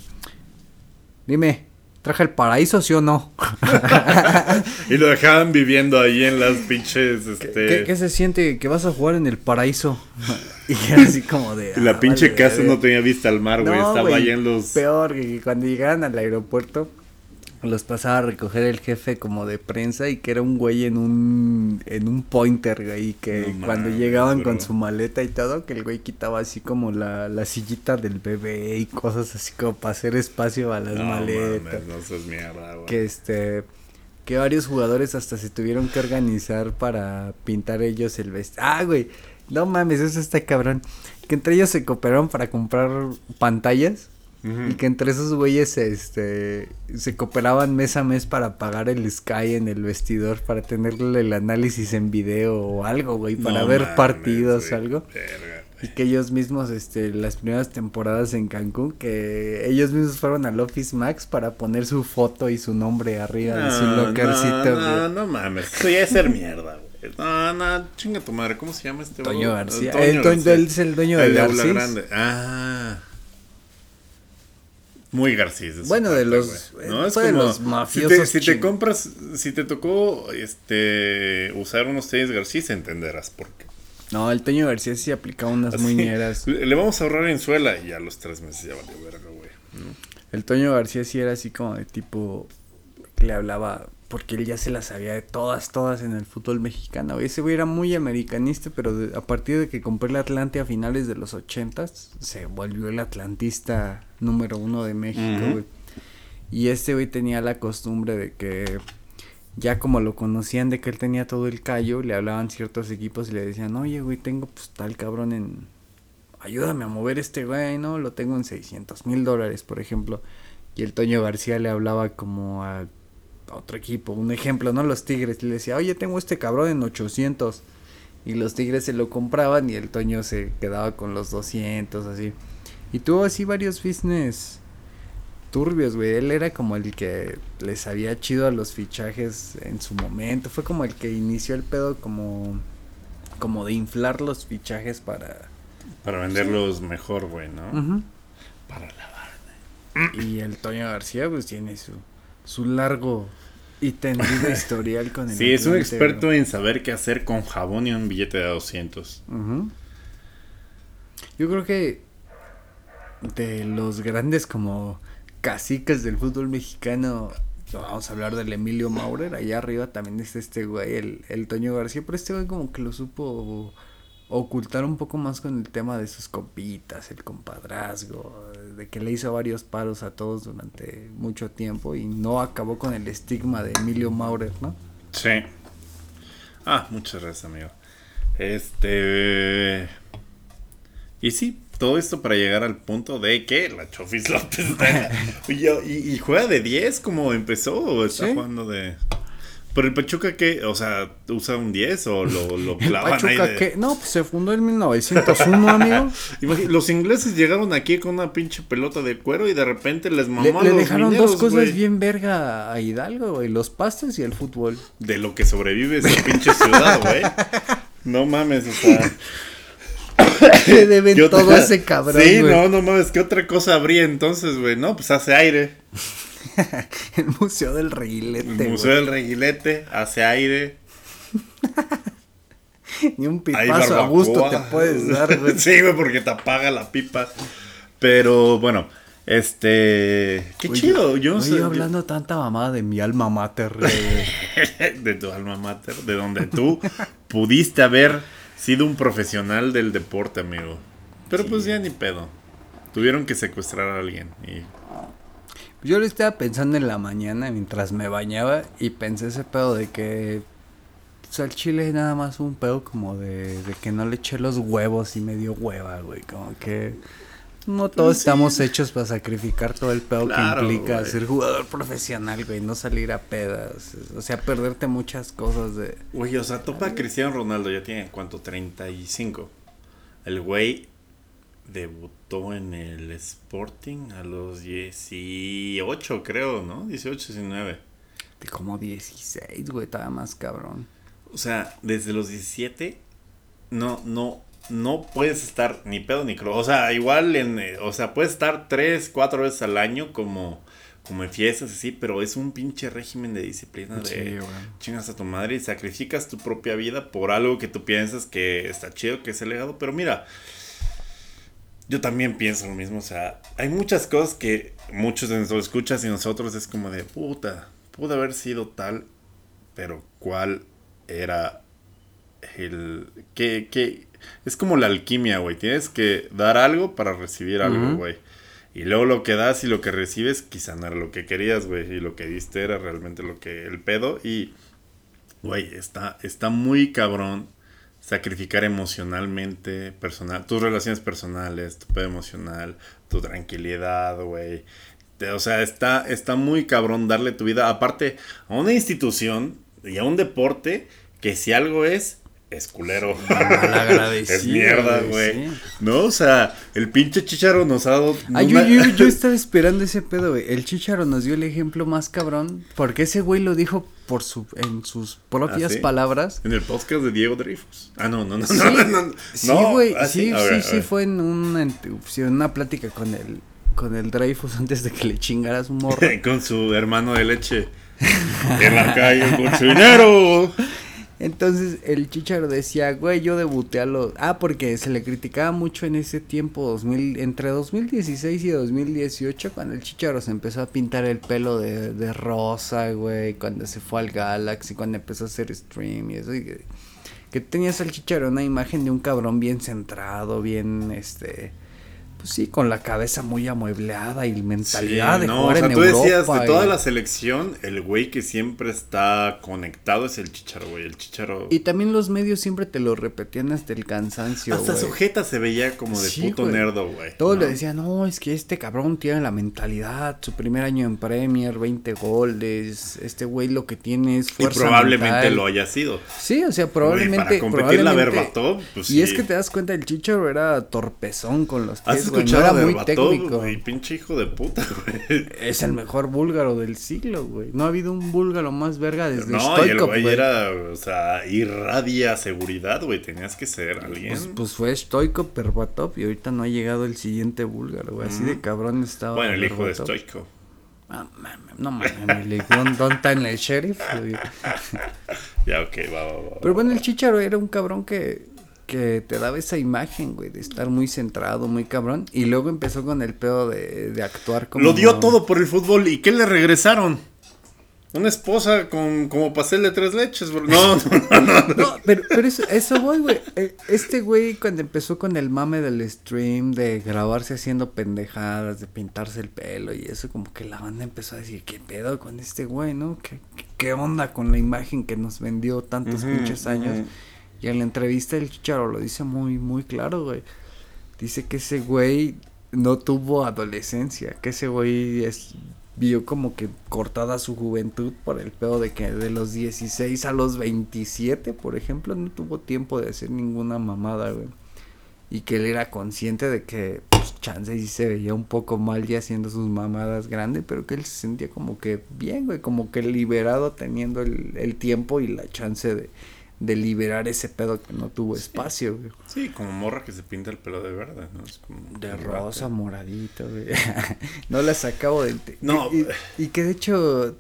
Dime, ¿traje el paraíso sí o no? Y lo dejaban viviendo ahí en las pinches, este... ¿Qué, qué se siente que vas a jugar en el paraíso? y así como de... la "Ah, pinche vale, casa verga". no tenía vista al mar, güey. No, Estaba ahí en los... Peor, que cuando llegaban al aeropuerto, los pasaba a recoger el jefe como de prensa y que era un güey en un, en un pointer, güey, y que No cuando llegaban bro. con su maleta y todo, que el güey quitaba así como la, la sillita del bebé y cosas así como para hacer espacio a las No, maletas. mames, no seas mierda, güey. Que este que varios jugadores hasta se tuvieron que organizar para pintar ellos el vestido. Ah, güey. No mames, eso está cabrón. Que entre ellos se cooperaron para comprar pantallas. Y que entre esos güeyes este se cooperaban mes a mes para pagar el Sky en el vestidor para tenerle el análisis en video o algo, güey, para No ver partidos o algo. verga, Y que ellos mismos, este, las primeras temporadas en Cancún, que ellos mismos fueron al Office Max para poner su foto y su nombre arriba de su No, lockercito, no, no, no mames. Eso ya es ser mierda, güey. No, no, chinga tu madre. ¿Cómo se llama este Toño? García. Toño El Toño- García. él es el dueño El de Aula Garcís. Grande. Ah. Muy Garcís. de Bueno, de los- eh, fue de los Si mafiosos te, si te compras, si te tocó este usar unos tenis Garcís, entenderás por qué. No, el Toño García sí aplicaba unas Así, muñeras. Le vamos a ahorrar en suela y ya a los tres meses ya valió verga, güey. ¿no? El Toño García sí era así como de tipo que le hablaba porque él ya se las sabía de todas, todas en el fútbol mexicano. Ese güey era muy americanista, pero de- a partir de que compró el Atlante a finales de los ochentas, se volvió el atlantista número uno de México, güey. Y este güey tenía la costumbre de que ya como lo conocían de que él tenía todo el callo, le hablaban ciertos equipos y le decían, oye, güey, tengo pues tal cabrón en... Ayúdame a mover este güey, ¿no? Lo tengo en 600 mil dólares, por ejemplo. Y el Toño García le hablaba como a otro equipo, un ejemplo, ¿no? Los Tigres. Y le decía, oye, tengo este cabrón en 800. Y los Tigres se lo compraban y el Toño se quedaba con los 200, así. Y tuvo así varios business turbios, güey. Él era como el que les había chido a los fichajes en su momento. Fue como el que inició el pedo como, como de inflar los fichajes para... Para venderlos mejor, güey, ¿no? Para la Y el Toño García pues tiene su, su largo y tendido historial con el Sí, es un experto en saber qué hacer con jabón y un billete de 200. Ujú. Yo creo que de los grandes como caciques del fútbol mexicano, vamos a hablar del Emilio Maurer, allá arriba también está este güey, el, el Toño García, pero este güey como que lo supo ocultar un poco más con el tema de sus compitas, el compadrazgo, de que le hizo varios paros a todos durante mucho tiempo y no acabó con el estigma de Emilio Maurer, ¿no? Sí. Ah, muchas gracias, amigo. Este. Y sí, todo esto para llegar al punto de que la Chofis López está- y, juega de 10 como empezó o está Sí. jugando de... Pero el Pachuca que, o sea, usa un 10 o lo, lo El clavan ahí Pachuca de... que... No, pues se fundó en 1901, amigo. Los ingleses llegaron aquí con una pinche pelota de cuero y de repente les mamó Le, a le los dejaron mineros, dos cosas bien verga a Hidalgo, güey. Los pastos y el fútbol. De lo que sobrevive esa pinche ciudad, güey. No mames, o sea... Le deben ¿qué otra- todo a ese cabrón, Sí, no, no mames, ¿qué otra cosa habría entonces, güey? No, pues hace aire. El Museo del Reguilete, El. Museo del Reguilete hace aire. Ni un pipazo a gusto te puedes dar, güey. sí, güey, porque te apaga la pipa. Pero bueno, este. Qué Oye, chido. Yo no oye, sé. hablando tanta mamada de mi alma mater, de tu alma mater, de donde tú pudiste haber sido un profesional del deporte, amigo. Pero pues ya ni pedo. Tuvieron que secuestrar a alguien. Y Yo lo estaba pensando en la mañana mientras me bañaba y pensé ese pedo de que pues, al chile nada más un pedo como de, de que no le eché los huevos y me dio hueva, güey. Como que no todos sí. estamos hechos para sacrificar todo el pedo Claro, que implica güey. ser jugador profesional, güey. No salir a pedas. O sea, perderte muchas cosas de... Güey, o sea, topa a Cristiano Ronaldo, ya tiene cuánto, 35. El güey debutó en el Sporting a los 18, creo, ¿no? 18, 19. de como 16, güey. Estaba más cabrón. O sea, desde los 17 no, no, no puedes estar ni pedo ni creo. O sea, igual en, eh, o sea, puedes estar 3, 4 veces al año como, como en fiestas así, pero es un pinche régimen de disciplina de Sí, güey. chingas a tu madre y sacrificas tu propia vida por algo que tú piensas que está chido, que es el legado. Pero mira, yo también pienso lo mismo. O sea, hay muchas cosas que muchos de nosotros escuchas y nosotros es como de puta, pudo haber sido tal, pero ¿cuál era el. que, que Es como la alquimia, güey. Tienes que dar algo para recibir algo, güey. Y luego lo que das y lo que recibes quizá no era lo que querías, güey. Y lo que diste era realmente lo que el pedo. Y, güey, está, está muy cabrón sacrificar emocionalmente, personal, tus relaciones personales, tu pedo emocional, tu tranquilidad, güey. O sea, está, está muy cabrón darle tu vida, aparte, a una institución y a un deporte que si algo es, es culero. Es mierda, güey, sí. No, o sea, el pinche chicharo nos ha dado. Yo, una- yo, yo estaba esperando ese pedo, güey. El Chicharo nos dio el ejemplo más cabrón. Porque ese güey lo dijo por su, en sus propias ¿Ah, sí? palabras. En el podcast de Diego Dreyfus. Ah, no, no, no. Sí, no, no, no. sí, güey. ah, sí, sí, ver, sí, fue en una, en una plática con el, con el Dreyfus antes de que le chingara su morro. Con su hermano de leche. en la calle con su dinero. Entonces el Chicharo decía, güey, yo debuté a los... Ah, porque se le criticaba mucho en ese tiempo, 2000, entre 2016 y 2018, cuando el Chicharo se empezó a pintar el pelo de, de rosa, güey, cuando se fue al Galaxy, cuando empezó a hacer stream y eso. y que, que tenías al Chicharo una imagen de un cabrón bien centrado, bien, este... Pues sí, con la cabeza muy amuebleada y mentalidad Sí, de no, jugar o sea, en tú decías, de toda y- la selección, el güey que siempre está conectado es el chicharo, güey. El chicharo. Y también los medios siempre te lo repetían hasta el cansancio, Hasta güey. su jeta se veía como de Sí, puto güey. nerdo, güey. Todos ¿no? le decían, no, es que este cabrón tiene la mentalidad, su primer año en Premier, 20 goles, este güey lo que tiene es Y fuerza probablemente mental". lo haya sido. Sí, o sea, probablemente... para competir la probablemente- Berbatov, pues Y es que te das cuenta, el Chicharo era torpezón con los ¿Has pies, no escuchado era muy técnico. güey? Pinche hijo de puta, güey. Es el mejor búlgaro del siglo, güey. No ha habido un búlgaro más verga desde No, y el Stoikov, güey güey. era, o sea, irradia seguridad, güey. Tenías que ser alguien. Pues, pues fue Stoikov, Berbatov y ahorita no ha llegado el siguiente búlgaro, güey. Así de cabrón estaba. bueno, el hijo de. Stoico. Ah, mames, no mames, ¿dónde está en el sheriff? güey? Ya, ok, va, va, va. Pero bueno, el Chicharo era un cabrón que, que te daba esa imagen, güey, de estar muy centrado, muy cabrón. Y luego empezó con el pedo de, de actuar como... Lo dio todo por el fútbol. ¿Y qué le regresaron? Una esposa con como pastel de tres leches, bro. No, no, no, no. No, pero, pero eso, eso voy, güey. Eh, Este güey cuando empezó con el mame del stream, de grabarse haciendo pendejadas, de pintarse el pelo y eso, como que la banda empezó a decir, ¿qué pedo con este güey, no? ¿Qué, qué, onda con la imagen que nos vendió tantos Ujú, pinches años? Y en la entrevista el Chicharo lo dice muy, muy claro, güey. dice que ese güey no tuvo adolescencia, que ese güey vio como que cortada su juventud por el pedo de que de los 16 a los 27, por ejemplo, no tuvo tiempo de hacer ninguna mamada, güey. Y que él era consciente de que, pues, chance y se veía un poco mal ya haciendo sus mamadas grandes, pero que él se sentía como que bien, güey, como que liberado teniendo el, el tiempo y la chance de, de liberar ese pedo que no tuvo espacio, güey. Sí, como morra que se pinta el pelo de verde, ¿no? Es como De rosa, rato. moradito, güey. no las acabo de... No. Y, y- y que de hecho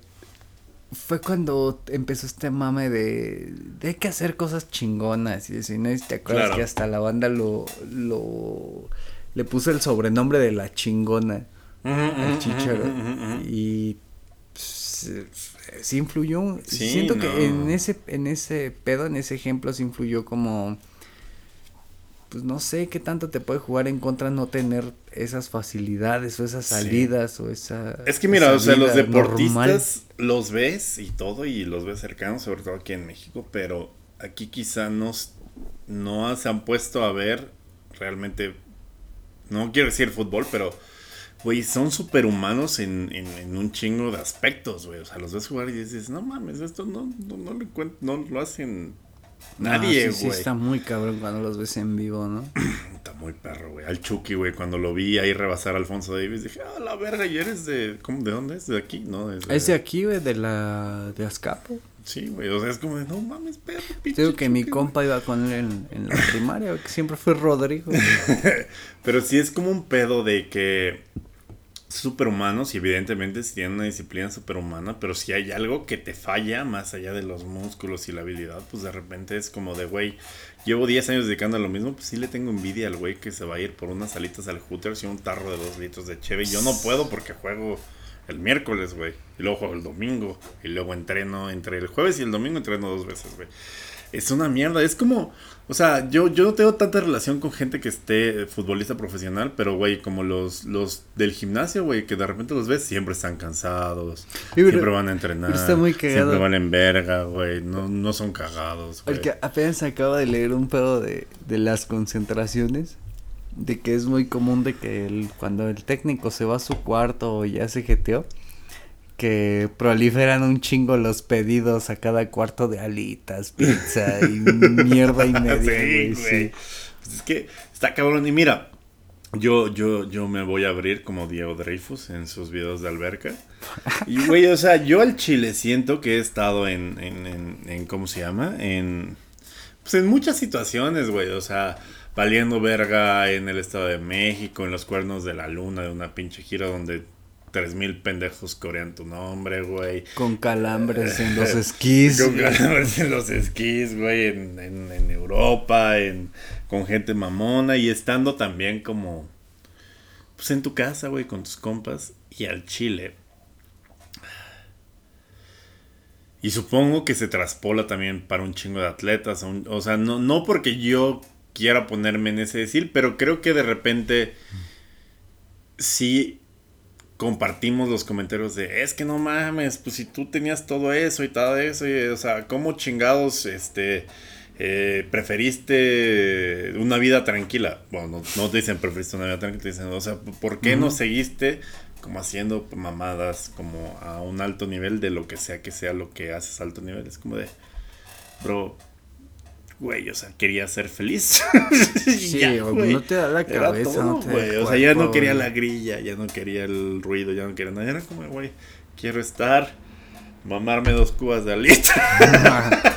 fue cuando empezó este mame de... De hay que hacer cosas chingonas y así, ¿no? Te acuerdas Claro. que hasta la banda lo... lo le puso el sobrenombre de la chingona al ujú, chicharo. ujú, ujú, ujú. Y... pues, sí influyó. Sí, Siento no. que en ese, en ese pedo, en ese ejemplo, sí influyó como pues no sé qué tanto te puede jugar en contra no tener esas facilidades o esas Sí. salidas o esa Es que mira, o sea, los deportistas normal. los ves y todo y los ves cercanos, sobre todo aquí en México, pero aquí quizá nos, no se han puesto a ver realmente, no quiero decir fútbol, pero, güey, son superhumanos en, en, en un chingo de aspectos, güey. O sea, los ves jugar y dices, no mames, esto no, no, no, lo, encuent- no lo hacen nadie, güey. sí está muy cabrón cuando los ves en vivo, ¿no? Está muy perro, güey. Al Chucky, güey, cuando lo vi ahí rebasar a Alfonso Davis, dije, ah, la verga, y eres de, ¿cómo, de dónde es? ¿De aquí? No, es de- Es de aquí, güey, de la de Azcapo. Sí, güey, o sea, es como de, no mames, perro, pinche digo que mi compa iba con él en, en la primaria, que siempre fue Rodrigo. güey". Pero sí es como un pedo de que superhumanos y evidentemente sí tienen una disciplina superhumana, pero si hay algo que te falla más allá de los músculos y la habilidad, pues de repente es como de, güey, llevo 10 años dedicando a lo mismo, pues sí le tengo envidia al güey que se va a ir por unas alitas al Hooters y un tarro de 2 litros de cheve. Yo no puedo porque juego el miércoles, güey, y luego juego el domingo, y luego entreno entre el jueves y el domingo entreno dos veces, güey. Es una mierda, es como, o sea, yo, yo no tengo tanta relación con gente que esté futbolista profesional, pero güey, como los, los del gimnasio, güey, que de repente los ves, siempre están cansados, pero- siempre van a entrenar, pero está muy cagado. siempre van en verga, güey, no, no son cagados, güey. Porque apenas acaba de leer un pedo de, de las concentraciones. De que es muy común de que el, cuando el técnico se va a su cuarto o ya se jeteó, que proliferan un chingo los pedidos a cada cuarto de alitas, pizza y mierda y media, güey. sí, sí. güey. Pues es que está cabrón. Y mira, yo, yo, yo me voy a abrir como Diego Dreyfus en sus videos de alberca. Y, güey, o sea, yo al chile siento que he estado en, en, en, en ¿cómo se llama? En, pues en muchas situaciones, güey. O sea, valiendo verga en el Estado de México, en los cuernos de la luna, de una pinche gira donde tres mil pendejos corean tu nombre, güey. Con calambres en los esquís. Con calambres en los esquís, güey, en, en, en Europa, en, con gente mamona y estando también como, pues en tu casa, güey, con tus compas y al chile. Y supongo que se traspola también para un chingo de atletas, un- o sea, no, no porque yo quiera ponerme en ese decir, pero creo que de repente sí compartimos los comentarios de es que no mames, pues si tú tenías todo eso y todo eso, y, o sea, ¿cómo chingados este eh, preferiste una vida tranquila? Bueno, no, no te dicen preferiste una vida tranquila, te dicen, o sea, ¿por qué no seguiste como haciendo mamadas como a un alto nivel de lo que sea que sea lo que haces a alto nivel? Es como de, bro, güey, o sea, quería ser feliz. Sí, ya, güey. no te da la cabeza, todo, no te da güey. el O sea, ya no cuerpo, quería güey. la grilla, ya no quería el ruido, ya no quería nada. Era como, güey, quiero estar, mamarme dos cubas de alita.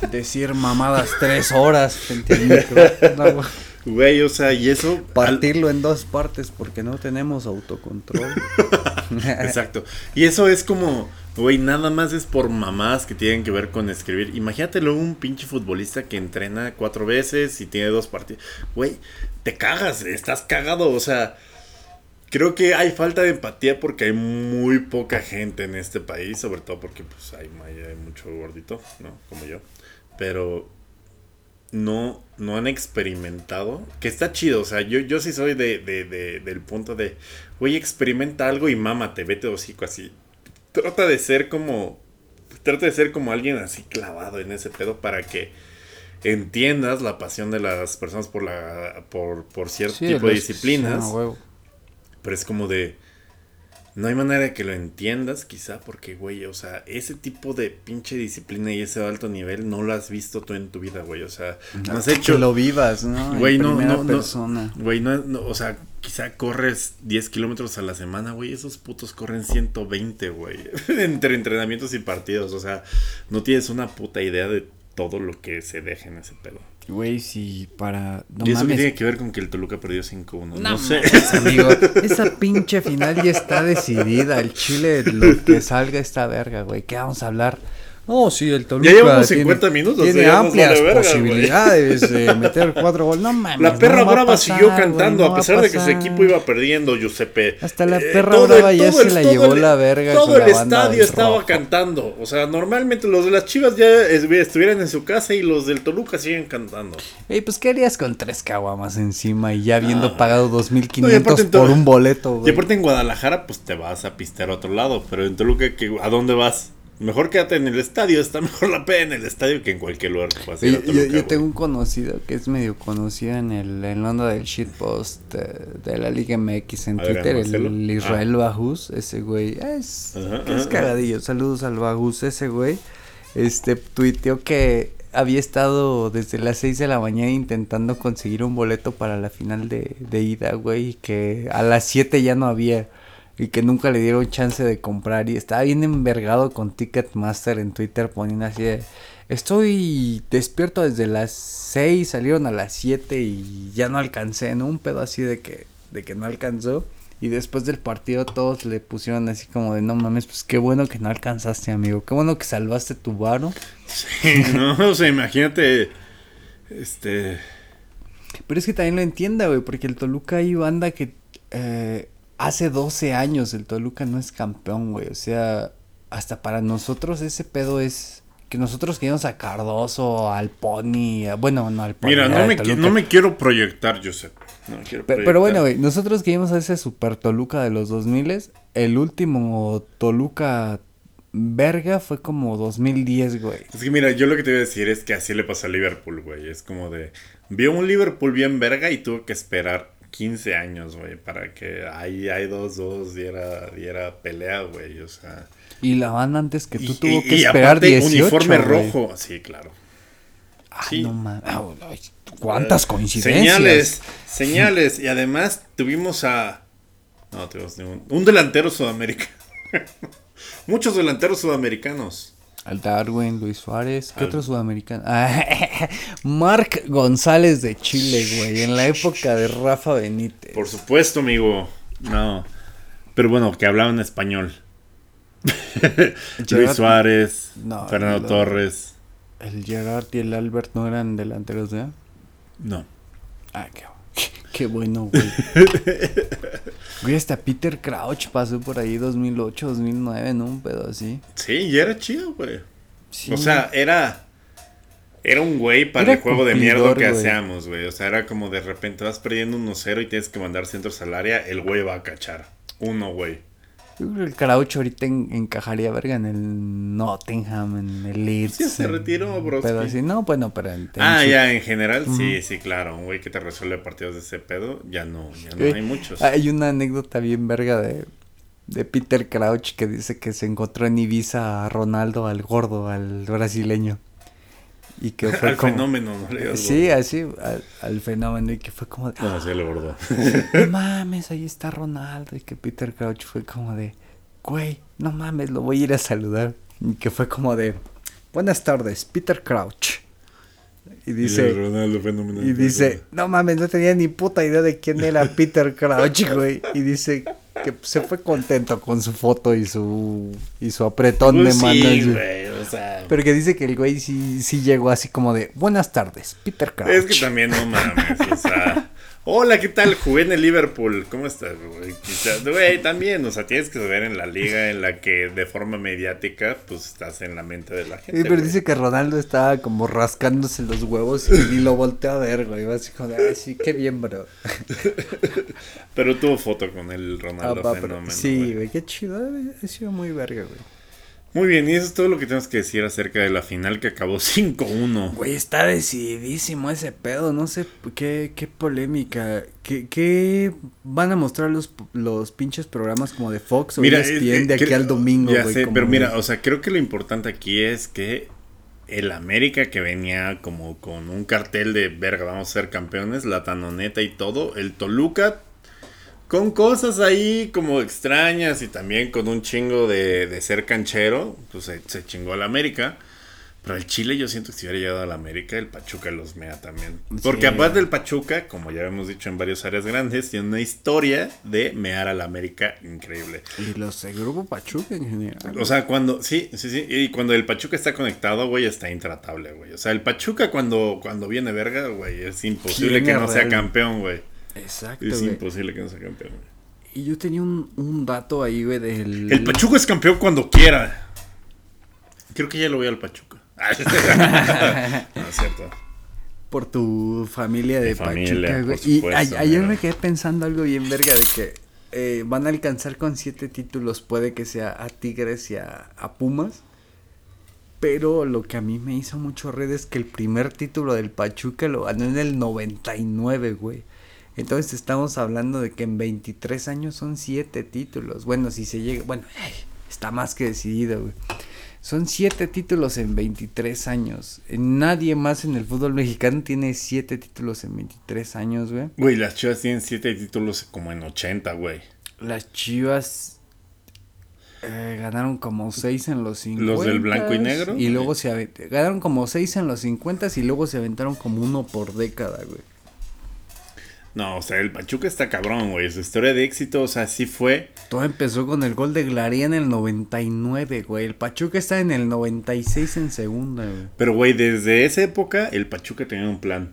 Decir mamadas tres horas al micro. No, güey. Güey, o sea, y eso. al- Partirlo en dos partes porque no tenemos autocontrol. Exacto. Y eso es como, güey, nada más es por mamás que tienen que ver con escribir. Imagínate luego un pinche futbolista que entrena cuatro veces y tiene dos partidos. Güey, te cagas, estás cagado. O sea, creo que hay falta de empatía porque hay muy poca gente en este país, sobre todo porque pues hay mucho gordito, ¿no? Como yo. Pero no, no han experimentado, que está chido, o sea, yo, yo sí soy de, de- de- del punto de, güey, experimenta algo y mámate, vete hocico así. Trata de ser como, trata de ser como alguien así clavado en ese pedo para que entiendas la pasión de las personas por la por, por cierto Sí, tipo de disciplinas, sí, pero es como de no hay manera de que lo entiendas, quizá, porque, güey, o sea, ese tipo de pinche disciplina y ese alto nivel no lo has visto tú en tu vida, güey. O sea, no has hecho. Que lo vivas, ¿no? En Güey, no, primera no, no. persona. Güey, no, no, o sea, quizá corres 10 kilómetros a la semana, güey. Esos putos corren 120, güey. Entre entrenamientos y partidos. O sea, no tienes una puta idea de todo lo que se deja en ese pedo. Güey, si para... No y eso que tiene que ver con que el Toluca perdió 5-1. No, No sé. mames, amigo. Esa pinche final ya está decidida. El Chile, lo que salga esta verga, güey. ¿Qué vamos a hablar? No, sí, el Toluca. llevamos tiene- 50 minutos, Tiene ya nos amplias verga, posibilidades de meter cuatro goles. No mames. La perra no va a brava pasar, siguió cantando no va a pesar de que su equipo iba perdiendo, Giuseppe. Hasta la Eh, perra el- brava ya todo se el- la llevó el- la verga Todo con el la banda estadio estaba rojo. cantando. O sea, normalmente los de las chivas ya es- estuvieran en su casa y los del Toluca siguen cantando. Ey, pues qué harías con tres caguamas encima y ya habiendo pagado No, y 2.500 aparte en por un boleto, Y güey. aparte en Guadalajara, pues te vas a pistear a otro lado. Pero en Toluca, ¿qué- ¿a dónde vas? Mejor quédate en el estadio. Está mejor la pena en el estadio que en cualquier lugar. Que puedas ir Oye, a yo, tengo un conocido que es medio conocido en el en onda del shitpost eh, de la Liga MX en Twitter, el Israel Bajus, ese güey, es, Ajá, es ajá, cagadillo, saludos al Bajus, ese güey, este, tuiteó que había estado desde las 6 de la mañana intentando conseguir un boleto para la final de, de ida, güey, y que a las 7 ya no había. Y que nunca le dieron chance de comprar. Y estaba bien envergado con Ticketmaster en Twitter poniendo así de... Estoy despierto desde las 6, salieron a las 7 y ya no alcancé, ¿no? Un pedo así de que, de que no alcanzó. Y después del partido todos le pusieron así como de no mames, pues qué bueno que no alcanzaste, amigo. Qué bueno que salvaste tu varo. no, o sea, imagínate. Este. Pero es que también lo entienda, güey, porque el Toluca hay banda que eh, hace 12 años el Toluca no es campeón, güey. O sea, hasta para nosotros ese pedo es que nosotros queríamos a Cardoso, al Pony, a- bueno, no al Pony. Mira, no me, qui- Toluca. no me quiero proyectar, Josep. No me quiero Pe- Pero, proyectar. bueno, güey, nosotros queríamos a ese Super Toluca de los 2000 El último Toluca verga fue como 2010, güey. Es que mira, yo lo que te voy a decir es que así le pasó a Liverpool, güey. Es como de. Vio un Liverpool bien verga y tuvo que esperar 15 años, güey, para que ahí hay 2-2 diera, diera pelea, güey. O sea. Y la banda antes que tú y- tuvo y- que y esperar aparte, 18, uniforme rojo. Sí, claro. Ay, Sí. no mames. Ay, ¿Cuántas coincidencias? Señales, señales. Y además tuvimos a. No, tuvimos ningún. Un delantero sudamericano. Muchos delanteros sudamericanos. Al Darwin, Luis Suárez, ¿qué Al- otro sudamericano? Ah, Marc González de Chile, güey, en la época de Rafa Benítez. Por supuesto, amigo. No. Pero bueno, que hablaban español. Luis Suárez, No, Fernando. Torres. El Gerard y el Albert no eran delanteros de... No. Ah, qué, qué bueno, güey. Güey, hasta Peter Crouch pasó por ahí 2008, 2009, ¿no? Un pedo así. Sí, ya era chido, güey. Sí. O sea, era. Era un güey para Era el juego de mierda que güey. hacíamos, güey. O sea, era como de repente vas perdiendo 1-0 y tienes que mandar centros al área. El güey va a cachar. Uno, güey. Yo creo que el Crouch ahorita en- encajaría verga en el Nottingham, en el Leeds. Sí, se retiró, un broski. pedo así. No, bueno, pero en, en Ah, ya, en general, sí, sí, claro. Un güey que te resuelve partidos de ese pedo, ya no, ya no hay muchos. Hay una anécdota bien verga de, de Peter Crouch que dice que se encontró en Ibiza a Ronaldo, al gordo, al brasileño. Y que fue Al como... fenómeno, no le Sí, así, al, al fenómeno. Y que fue como de... No, sí, el gordo. No mames, ahí está Ronaldo. Y que Peter Crouch fue como de, güey, no mames, lo voy a ir a saludar. Y que fue como de, buenas tardes, Peter Crouch. Y dice, Ronaldo fenómeno. y dice, no mames, no tenía ni puta idea de quién era Peter Crouch, güey. Y dice que se fue contento con su foto y su, y su apretón Pues de manos. sí, güey. güey, o sea. Pero que dice que el güey sí, sí llegó así como de, buenas tardes, Peter Crouch. Es que también no mames, o sea. Hola, ¿qué tal? Jugué en el Liverpool. ¿Cómo estás, güey? Quizás, güey, también, o sea, tienes que saber en la liga en la que de forma mediática, pues estás en la mente de la gente. Sí, pero güey. dice que Ronaldo estaba como rascándose los huevos y ni lo volteó a ver, güey. Así como ay, sí, qué bien, bro. Pero tuvo foto con el Ah, Ronaldo va, pero- fenómeno. sí, güey, qué chido. Ha sido muy verga, güey. Muy bien, y eso es todo lo que tenemos que decir acerca de la final que acabó 5-1. Güey, está decididísimo ese pedo, no sé qué, qué polémica, qué, qué van a mostrar los, los pinches programas como de Fox o Mira, ESPN es- de aquí creo- al domingo, Ya sé, pero mira, o sea, creo que lo importante aquí es que el América que venía como con un cartel de verga, vamos a ser campeones, la tanoneta y todo, el Toluca con cosas ahí como extrañas y también con un chingo de, de ser canchero, pues se, se chingó al América. Pero el Chile yo siento que si hubiera llegado al América, el Pachuca los mea también. Porque Sí. aparte del Pachuca, como ya hemos dicho en varias áreas grandes, tiene una historia de mear al América increíble. Y los de Grupo Pachuca en general. O sea, cuando, sí, sí, sí, y cuando el Pachuca está conectado, güey, está intratable, güey. O sea, el Pachuca cuando, cuando viene verga, güey, es imposible que no sea campeón, güey. Exacto, Es güey. imposible que no sea campeón. Y yo tenía un, un dato ahí, güey, del... El Pachuca es campeón cuando quiera. Creo que ya lo voy al Pachuca. no es cierto. Por tu familia de familia, Pachuca, güey. Y a- ayer me quedé pensando algo bien verga de que eh, van a alcanzar con siete títulos, puede que sea a Tigres y a, a Pumas. Pero lo que a mí me hizo mucho red es que el primer título del Pachuca lo ganó en el 99, güey. Entonces estamos hablando de que en 23 años son siete títulos. Bueno, si se llega, bueno, ay, está más que decidido, güey. Son siete títulos en 23 años. Nadie más en el fútbol mexicano tiene siete títulos en 23 años, güey. Güey, las chivas tienen siete títulos como en 80, güey. Las Chivas eh, ganaron como seis en los 50. ¿Los del blanco y negro? Y luego se ganaron como seis en los 50 y luego se aventaron como uno por década, güey. No, o sea, el Pachuca está cabrón, güey. Su historia de éxito, o sea, sí fue. Todo empezó con el gol de Glaría en el 99, güey. El Pachuca está en el 96 en segunda, güey. Pero, güey, desde esa época, el Pachuca tenía un plan.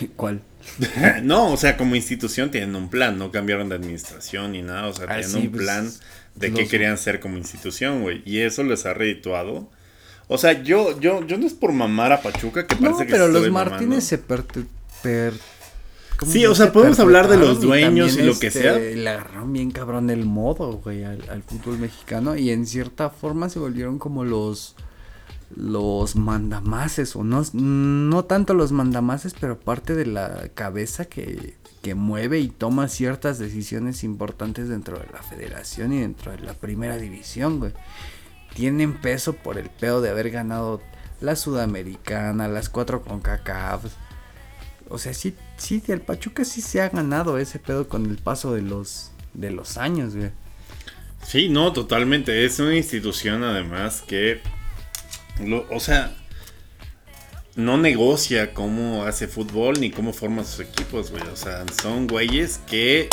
¿Cuál? no, o sea, como institución tienen un plan, no cambiaron de administración ni nada, o sea, Ah, tienen sí, un pues, plan de los- qué querían ser como institución, güey, y eso les ha redituado. O sea, yo, yo, yo no es por mamar a Pachuca, que parece No, que pero los mamando. Martínez se per... per- ¿cómo Sí, o sea, podemos hablar de los dueños y lo que este, sea. Le agarraron bien cabrón el modo, güey, al, al fútbol mexicano y en cierta forma se volvieron como los los mandamases o no no tanto los mandamases, pero parte de la cabeza que que mueve y toma ciertas decisiones importantes dentro de la federación y dentro de la primera división, güey. Tienen peso por el pedo de haber ganado la Sudamericana, las cuatro con CACAF. O sea, sí, sí, el Pachuca sí se ha ganado ese pedo con el paso de los, de los años, güey. Sí, no, totalmente. Es una institución además que, o sea, no negocia cómo hace fútbol ni cómo forma sus equipos, güey. O sea, son güeyes que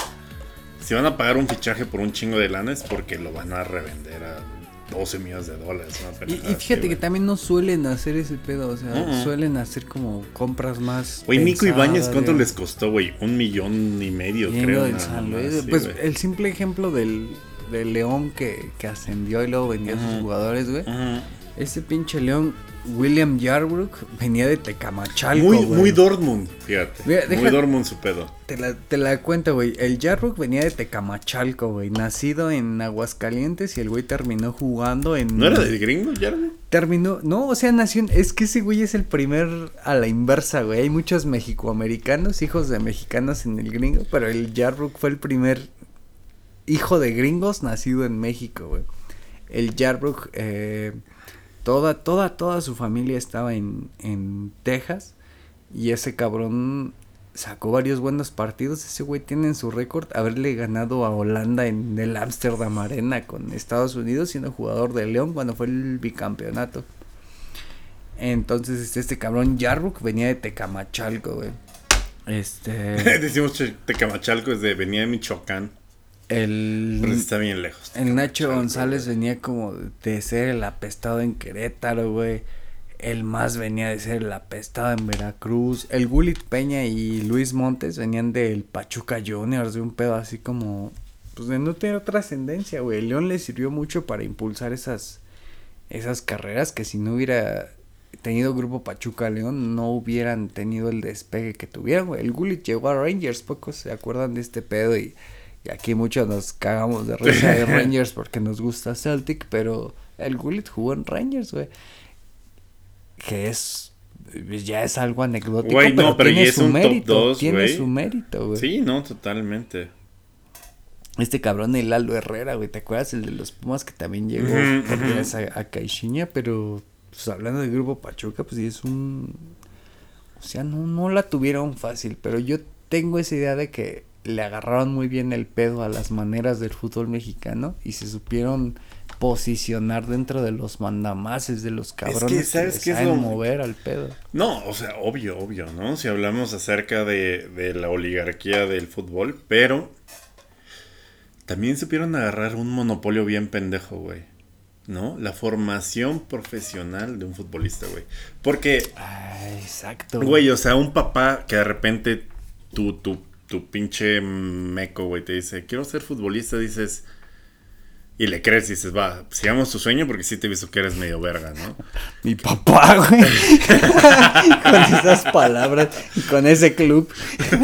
si van a pagar un fichaje por un chingo de lana es porque lo van a revender a 12 millones de dólares. una Y, y fíjate que también no suelen hacer ese pedo, o sea, Mm. suelen hacer como compras más. Güey, pensadas, Ibáñez, ¿cuánto les costó, güey? Un millón y medio, Viniendo creo. nada más, sí, pues güey. el simple ejemplo del, del León que, que ascendió y luego vendía a sus jugadores, güey. Ujú. Ese pinche León, William Yarbrough, venía de Tecamachalco, Muy, güey. muy Dortmund, fíjate. Mira, Muy Dortmund su pedo. Te la, te la cuento, güey. El Yarbrough venía de Tecamachalco, güey. Nacido en Aguascalientes y el güey terminó jugando en... ¿No era del gringo, Jarvis? Terminó... No, o sea, nació en... Es que ese güey es el primer a la inversa, güey. Hay muchos mexicoamericanos, hijos de mexicanos en el gringo, pero el Yarbrough fue el primer hijo de gringos nacido en México, güey. El Yarbrough, eh, toda, toda, toda su familia estaba en, en Texas y ese cabrón sacó varios buenos partidos. Ese güey tiene en su récord haberle ganado a Holanda en el Amsterdam Arena con Estados Unidos siendo jugador de León cuando fue el bicampeonato. Entonces, este, este cabrón Yarbrough venía de Tecamachalco, güey. Este... Decimos Tecamachalco es de venía de Michoacán. El... Pero está bien lejos. El Nacho González venía como de ser el apestado en Querétaro, güey. El más venía de ser el apestado en Veracruz. El Gulit Peña y Luis Montes venían del Pachuca Juniors, de un pedo así como. Pues de no tener trascendencia, güey. El León le sirvió mucho para impulsar esas, esas carreras que si no hubiera tenido Grupo Pachuca León, no hubieran tenido el despegue que tuvieron, güey. El Gulit llegó a Rangers, pocos se acuerdan de este pedo y. y aquí muchos nos cagamos de risa de Rangers porque nos gusta Celtic, pero el Gullit jugó en Rangers, güey. Que es. Ya es algo anecdótico, Güey, no, pero tiene ya es su un top mérito. tiene su mérito, güey. Sí, no, totalmente. Este cabrón, el Aldo Herrera, güey. ¿Te acuerdas? El de los Pumas que también llegó a, a Caixinha, pero pues, hablando del grupo Pachuca, pues sí es un. O sea, no, no la tuvieron fácil, pero yo tengo esa idea de que le agarraron muy bien el pedo a las maneras del fútbol mexicano y se supieron posicionar dentro de los mandamases de los cabrones ¿sabes que es lo- mover al pedo. No, o sea, obvio, obvio, ¿no? Si hablamos acerca de, de la oligarquía del fútbol, pero también supieron agarrar un monopolio bien pendejo, güey. ¿No? La formación profesional de un futbolista, güey. Porque, Ay, exacto. güey, o sea, un papá que de repente tu, tu, tu pinche meco, güey, te dice, quiero ser futbolista, dices... Y le crees y dices, va, sigamos tu sueño porque sí te he visto que eres medio verga, ¿no? Mi papá, güey. con esas palabras y con ese club.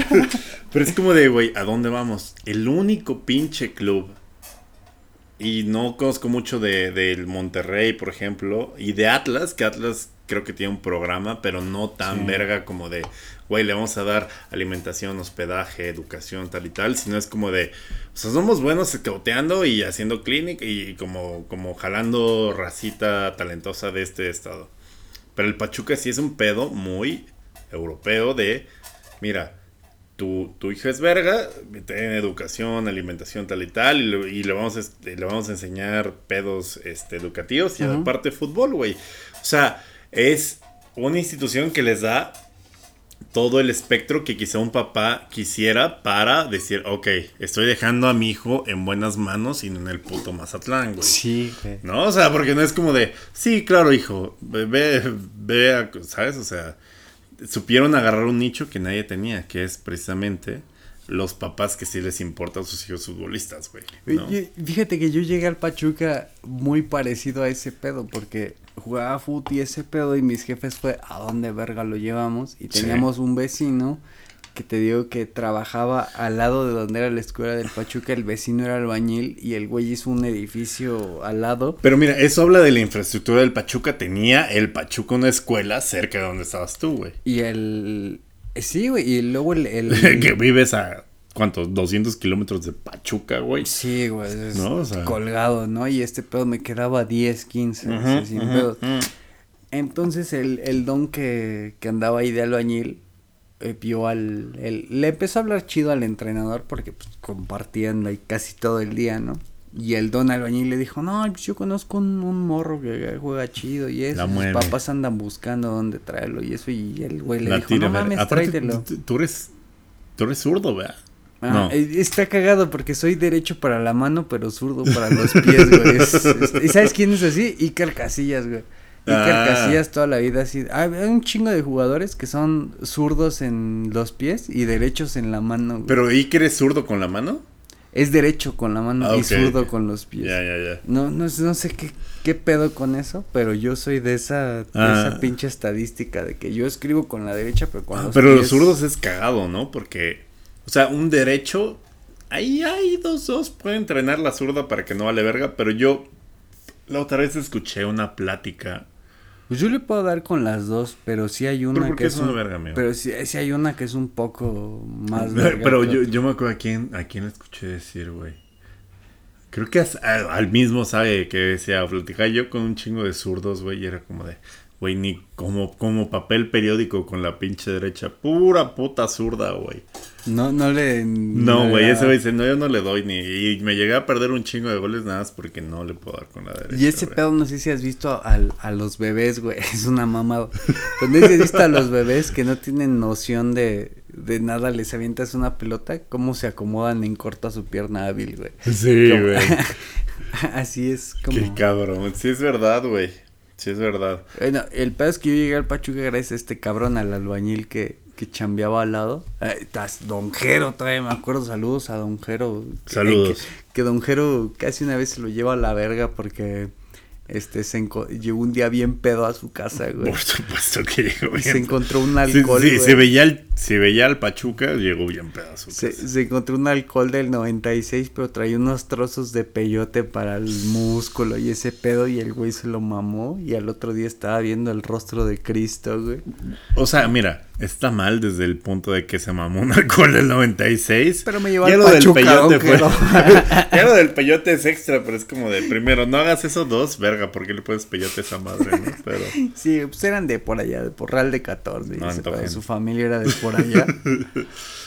Pero es como de, güey, ¿a dónde vamos? El único pinche club. Y no conozco mucho de, del Monterrey, por ejemplo. Y de Atlas, que Atlas creo que tiene un programa, pero no tan Sí. verga como de, güey, le vamos a dar alimentación, hospedaje, educación, tal y tal. Sino es como de, o sea, somos buenos escauteando y haciendo clinic y como, como jalando racita talentosa de este estado. Pero el Pachuca sí es un pedo muy europeo de, mira, tu, tu hijo es verga, tiene educación, alimentación, tal y tal, y le, y le vamos, a, le vamos a enseñar pedos este, educativos y Ujú. aparte fútbol, güey. O sea, es una institución que les da todo el espectro que quizá un papá quisiera para decir, ok, estoy dejando a mi hijo en buenas manos y no en el puto Mazatlán, güey. Sí, güey. ¿No? O sea, porque no es como de, sí, claro, hijo, ve, ve, a- ¿sabes? O sea, supieron agarrar un nicho que nadie tenía, que es precisamente los papás que sí les importan a sus hijos futbolistas, güey. Fíjate que yo llegué al Pachuca muy parecido a ese pedo, porque jugaba fútbol y ese pedo y mis jefes fue a dónde verga lo llevamos y Sí. teníamos un vecino que te digo que trabajaba al lado de donde era la escuela del Pachuca, el vecino era albañil y el güey hizo un edificio al lado. Pero mira, eso habla de la infraestructura del Pachuca. Tenía el Pachuca una escuela cerca de donde estabas tú, güey. Y el... eh, Sí, güey, y luego el... el- que vives a, ¿cuántos? 200 kilómetros de Pachuca, güey. Sí, güey, es ¿No? O sea- colgado, ¿no? Y este pedo me quedaba 10, 15, Ujú, así, sin ujú. Entonces el, el don que, que andaba ahí de albañil eh, vio al... el- le empezó a hablar chido al entrenador porque pues, compartían ahí casi todo el día, ¿no? Y el don albañil le dijo, no, pues yo conozco un, un morro que juega chido y eso. Sus papás andan buscando dónde traerlo y eso. Y el güey le La dijo, tira, no mames, Aparte, tráetelo. tú- eres, tú eres zurdo, ¿verdad? Ah, no. eh, Está cagado porque soy derecho para la mano, pero zurdo para los pies, güey. Es- es- ¿Y sabes quién es así? Iker Casillas, güey. Iker Ah. Casillas toda la vida así. Hay, hay un chingo de jugadores que son zurdos en los pies y derechos en la mano. güey. Pero Iker es zurdo con la mano. Es derecho con la mano Ah, y zurdo con los pies. Ya, ya, ya. No, no, no sé qué, qué pedo con eso, pero yo soy de esa, de Ah. esa pinche estadística de que yo escribo con la derecha, pero con Ah, los pero los zurdos es cagado, ¿no? Porque, o sea, un derecho, ahí hay dos, dos, puede entrenar la zurda para que no vale verga, pero yo la otra vez escuché una plática. Pues yo le puedo dar con las dos, pero sí hay una qué que es una un- verga, amigo? Pero sí, sí hay una que es un poco más verga Pero yo, yo me acuerdo a quién, a quién le escuché decir, güey. Creo que as- a- al mismo sabe que decía, platicaba yo con un chingo de zurdos, güey, y era como de, güey, ni como, como papel periódico con la pinche derecha, pura puta zurda, güey. No, no le... No, güey, da- ese güey dice, no, yo no le doy ni. Y me llegué a perder un chingo de goles nada más porque no le puedo dar con la derecha. Y ese pedo, no sé si has visto al- a los bebés, güey, es una mamada. No si has visto a los bebés que no tienen noción de, de nada, les avientas una pelota, cómo se acomodan en corto a su pierna hábil, güey. Sí, güey. Así es como... Qué cabrón. Sí, es verdad, güey. Sí, es verdad. Bueno, el pedo es que yo llegué al Pachuca gracias a este cabrón, al albañil que, que chambeaba al lado. Eh, estás Don Jero, todavía me acuerdo, saludos a Don Jero. Que- Saludos. Que, que Don Jero casi una vez se lo lleva a la verga porque este, se llegó un día bien pedo a su casa, güey. Por supuesto que llegó Y se bien. encontró un alcohol, sí, güey. se veía el, se veía el Pachuca, llegó bien pedazo. Se, se encontró un alcohol del 96, pero traía unos trozos de peyote para el músculo y ese pedo y el güey se lo mamó y al otro día estaba viendo el rostro de Cristo, güey. O sea, mira, está mal desde el punto de que se mamó un alcohol del 96. Pero me llevó Ya al lo del Pachuca, peyote don fue. Jero. ya lo del peyote es extra, pero es como de primero, no hagas eso dos, verga, ¿por qué le pones peyote a esa madre, no? Pero. Sí, pues eran de por allá, de Porral de 14. y No ese antojen. pedo, su familia era de por allá.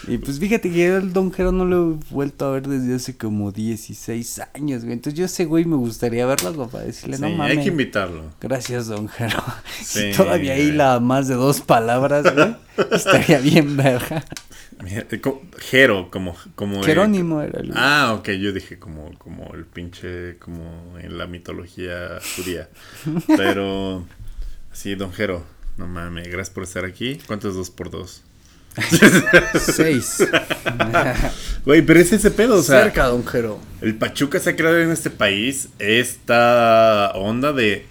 y pues fíjate que yo el Don Jero no lo he vuelto a ver desde hace como 16 años, güey. Entonces yo ese güey me gustaría verlo, güey, para decirle, Sí, no mames. hay que invitarlo. Gracias, Don Jero. Sí, si todavía güey. hila más de dos palabras, güey, estaría bien verga. Eh, Jero, como. como Jerónimo era el... Ah, ok, yo dije como, como el pinche, como en la mitología judía. Pero, sí, don Jero, no mames, gracias por estar aquí. ¿Cuánto es dos por dos? Seis. Güey, pero es ese pedo, o sea, Cerca, Don Jero. el Pachuca se ha creado en este país esta onda de...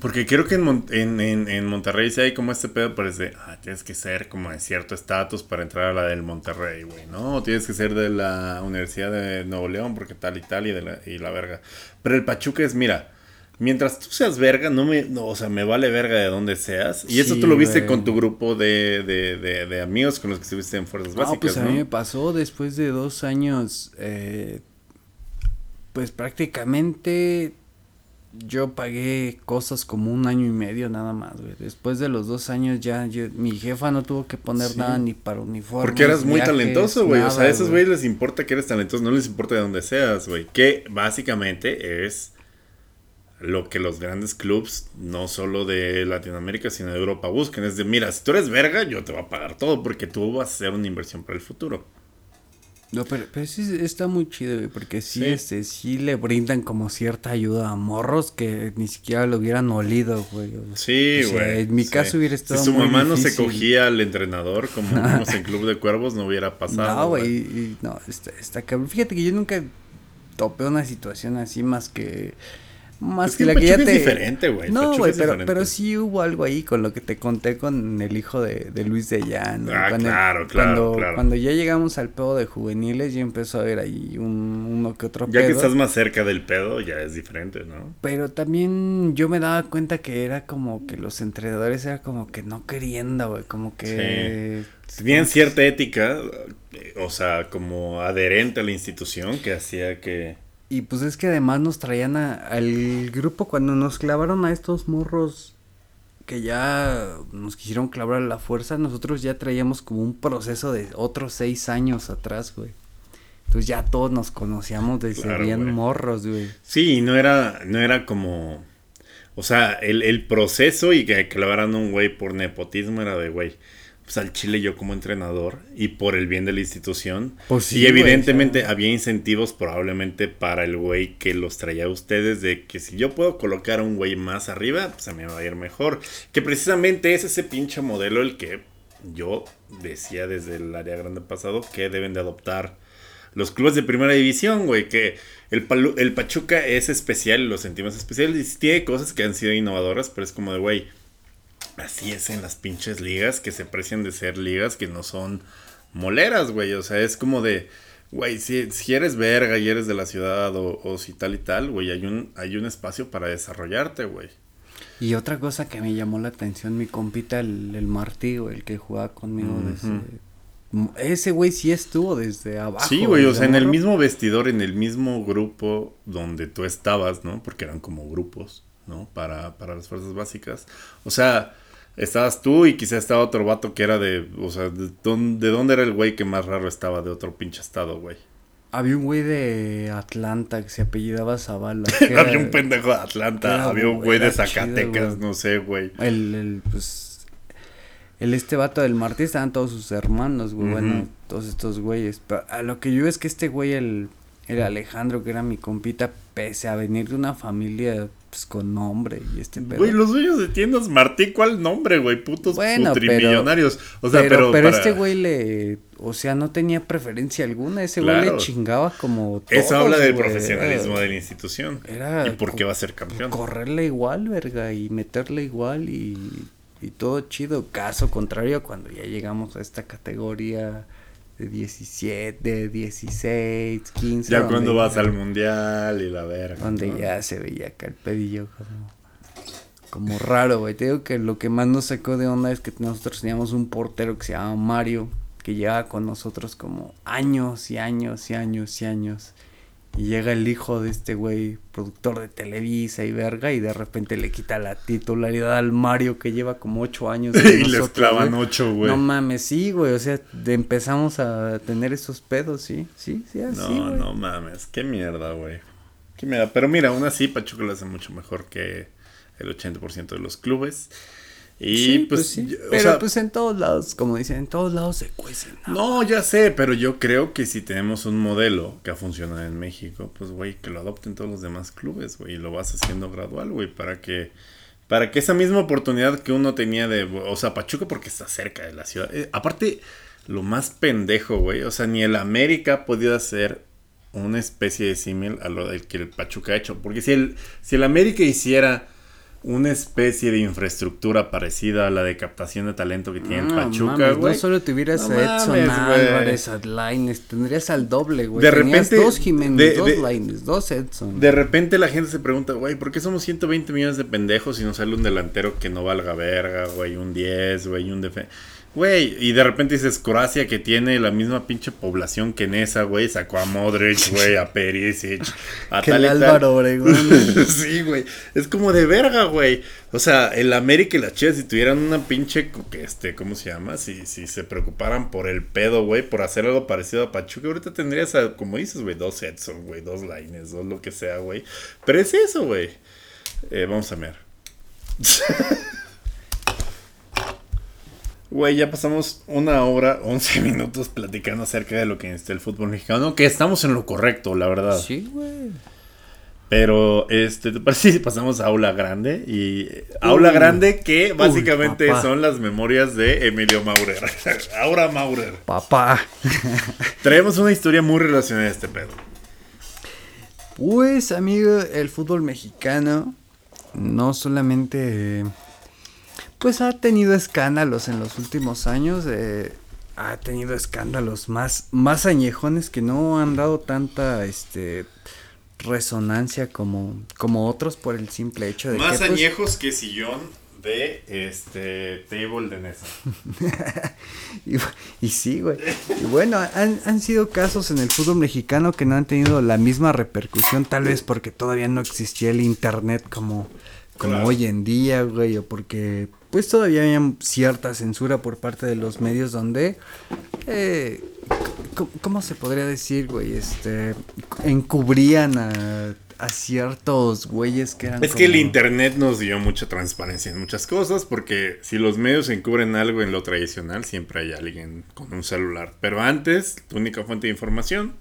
Porque creo que en, Mon- en, en- en Monterrey sí hay como este pedo, parece, ah, tienes que ser como de cierto estatus para entrar a la del Monterrey, güey, ¿no? O tienes que ser de la Universidad de Nuevo León, porque tal y tal, y, de la, y la verga. Pero el Pachuca es, mira, mientras tú seas verga, no me, no, o sea, me vale verga de donde seas. Y eso tú lo viste güey. con tu grupo de, de, de, de amigos con los que estuviste en Fuerzas No, Básicas, pues a mí me pasó después de dos años, eh, pues prácticamente yo pagué cosas como un año y medio nada más, güey. Después de los dos años ya yo- mi jefa no tuvo que poner Sí. nada ni para uniformes. Porque eras muy viajes, talentoso, güey. O sea, a esos güey. güeyes les importa que eres talentoso, no les importa de dónde seas, güey. Que básicamente es lo que los grandes clubs, no solo de Latinoamérica, sino de Europa, buscan. Es de, mira, si tú eres verga, yo te voy a pagar todo porque tú vas a hacer una inversión para el futuro. No, pero, pero sí está muy chido, güey, porque sí, Sí. este, sí le brindan como cierta ayuda a morros que ni siquiera lo hubieran olido, güey. Sí, o sea, güey. en mi sí. caso hubiera estado Si su muy mamá no se cogía al entrenador, como vimos en Club de Cuervos, no hubiera pasado. No, güey, y- no, está, está cabrón. Fíjate que yo nunca topé una situación así más que... Más Es que, que la que ya te... es diferente, güey, No, güey, pero, pero sí hubo algo ahí con lo que te conté con el hijo de, de Luis de Llano. Ah, cuando, claro, claro, cuando, claro. Cuando ya llegamos al pedo de juveniles, ya empezó a haber ahí un, uno que otro Ya que pedo. estás más cerca del pedo, ya es diferente, ¿no? Pero también yo me daba cuenta que era como que los entrenadores era como que no queriendo, güey, como que... Tenían cierta ética, eh, o sea, como adherente a la institución que hacía que... Y pues es que además nos traían a- al grupo cuando nos clavaron a estos morros que ya nos quisieron clavar a la fuerza, nosotros ya traíamos como un proceso de otros seis años atrás, güey. Entonces ya todos nos conocíamos desde Claro, bien güey. morros, güey. Sí, no era, no era como... O sea, el, el proceso y que clavaran a un güey por nepotismo era de, güey, pues al Chile yo como entrenador y por el bien de la institución. Pues sí, y evidentemente había incentivos probablemente para el güey que los traía a ustedes de que si yo puedo colocar a un güey más arriba, pues a mí me va a ir mejor. Que precisamente es ese pinche modelo el que yo decía desde el área grande pasado que deben de adoptar los clubes de primera división, güey, que el, Palu- el Pachuca es especial, lo sentimos especial, y tiene cosas que han sido innovadoras, pero es como de, güey, así es en las pinches ligas que se precian de ser ligas que no son moleras, güey, o sea, es como de, güey, si, si eres verga y eres de la ciudad o, o si tal y tal, güey, hay un, hay un espacio para desarrollarte, güey. Y otra cosa que me llamó la atención, mi compita, el, el Martí, güey, el que jugaba conmigo desde... Ese güey sí estuvo desde abajo. Sí, güey, o sea, en el mismo vestidor, en el mismo grupo donde tú estabas, ¿no? Porque eran como grupos, ¿no? Para, para las fuerzas básicas. O sea, estabas tú y quizá estaba otro vato que era de, o sea, ¿de dónde, de dónde era el güey que más raro estaba de otro pinche estado, güey? Había un güey de Atlanta que se apellidaba Zavala. había un pendejo de Atlanta, era había un güey de chido, Zacatecas, no sé, güey. El, el, pues... El este vato del Martí estaban todos sus hermanos, güey. Bueno, todos estos güeyes. Pero a lo que yo es que este güey, el, el Alejandro, que era mi compita, pese a venir de una familia pues con nombre y este pedo. Güey, los dueños de tiendas Martí, ¿cuál nombre, güey? Putos Bueno, pero- putrimillonarios. O sea, pero, pero, pero para- este güey le, o sea, no tenía preferencia alguna. Ese güey Claro. le chingaba como. Eso habla del güey. profesionalismo Era- de la institución. era ¿Y por qué va a ser campeón? Correrle igual, verga, y meterle igual y, y todo chido. Caso contrario, cuando ya llegamos a esta categoría de 17, de 16, 15. Ya cuando vas ya- al mundial y la verga. Donde ¿no? ya se veía acá el pedillo como, como raro, güey. Te digo que lo que más nos sacó de onda es que nosotros teníamos un portero que se llama Mario, que llevaba con nosotros como años y años y años y años. Y llega el hijo de este güey, productor de Televisa y verga, y de repente le quita la titularidad al Mario que lleva como ocho años. y les nosotros, clavan güey. ocho, güey. No mames, sí, güey. O sea, empezamos a tener esos pedos, sí. Sí, sí, así, No, güey. no mames, qué mierda, güey. Qué mierda. Pero mira, aún así Pachuca lo hace mucho mejor que el 80% de los clubes. Y Sí, pues, sí. yo- o Pero sea, pues en todos lados, como dicen, en todos lados se cuecen. ¿no? no, ya sé, pero yo creo que si tenemos un modelo que ha funcionado en México, pues güey, que lo adopten todos los demás clubes, güey, y lo vas haciendo gradual, güey, para que para que esa misma oportunidad que uno tenía de, o sea, Pachuca porque está cerca de la ciudad. Eh, aparte, lo más pendejo, güey, o sea, ni el América ha podido hacer una especie de símil a lo del que el Pachuca ha hecho, porque si el si el América hiciera una especie de infraestructura parecida a la de captación de talento que tiene No, Pachuca, güey. No solo tuvieras No a Edson mames. Álvarez, a Laines, tendrías al doble, güey. De Tenías repente, dos Jiménez, de- dos de- Laines, dos Edson. De repente la gente se pregunta, güey, ¿por qué somos 120 millones de pendejos y no sale un delantero que no valga verga, güey? Un 10, güey, un defensa. Güey, y de repente dices, Croacia que tiene la misma pinche población que Nesa, güey, sacó a Modric, güey, a Perisic, a Que tal el y tal. Álvaro Obregón. sí, güey. Es como de verga, güey. O sea, el América y las Chivas, si tuvieran una pinche, este, ¿cómo se llama? Si, si se preocuparan por el pedo, güey, por hacer algo parecido a Pachuca, ahorita tendrías, a, como dices, güey, dos Edson, güey, dos Lines, dos lo que sea, güey. Pero es eso, güey. Eh, vamos a ver. Güey, ya pasamos una hora, 11 minutos platicando acerca de lo que necesita el fútbol mexicano, que estamos en lo correcto, la verdad. Sí, güey. Pero, este, ¿te parece si pasamos a Aula Grande? Y Aula Uy. Grande, que básicamente son las memorias de Emilio Maurer. Aura Maurer. Papá. Traemos una historia muy relacionada a este pedo. Pues, amigo, el fútbol mexicano no solamente pues ha tenido escándalos en los últimos años, eh, ha tenido escándalos más más añejones que no han dado tanta este resonancia como como otros por el simple hecho de Más que pues, añejos que sillón de este table de Nesa. Y, y sí, güey. Y bueno, han, han sido casos en el fútbol mexicano que no han tenido la misma repercusión, tal vez porque todavía no existía el internet como, como Claro. hoy en día, güey, o porque pues todavía había cierta censura por parte de los medios donde, eh, ¿cómo se podría decir, güey? Este, encubrían a, a ciertos güeyes que eran Es que el internet nos dio mucha transparencia en muchas cosas, porque si los medios encubren algo en lo tradicional, siempre hay alguien con un celular. Pero antes, tu única fuente de información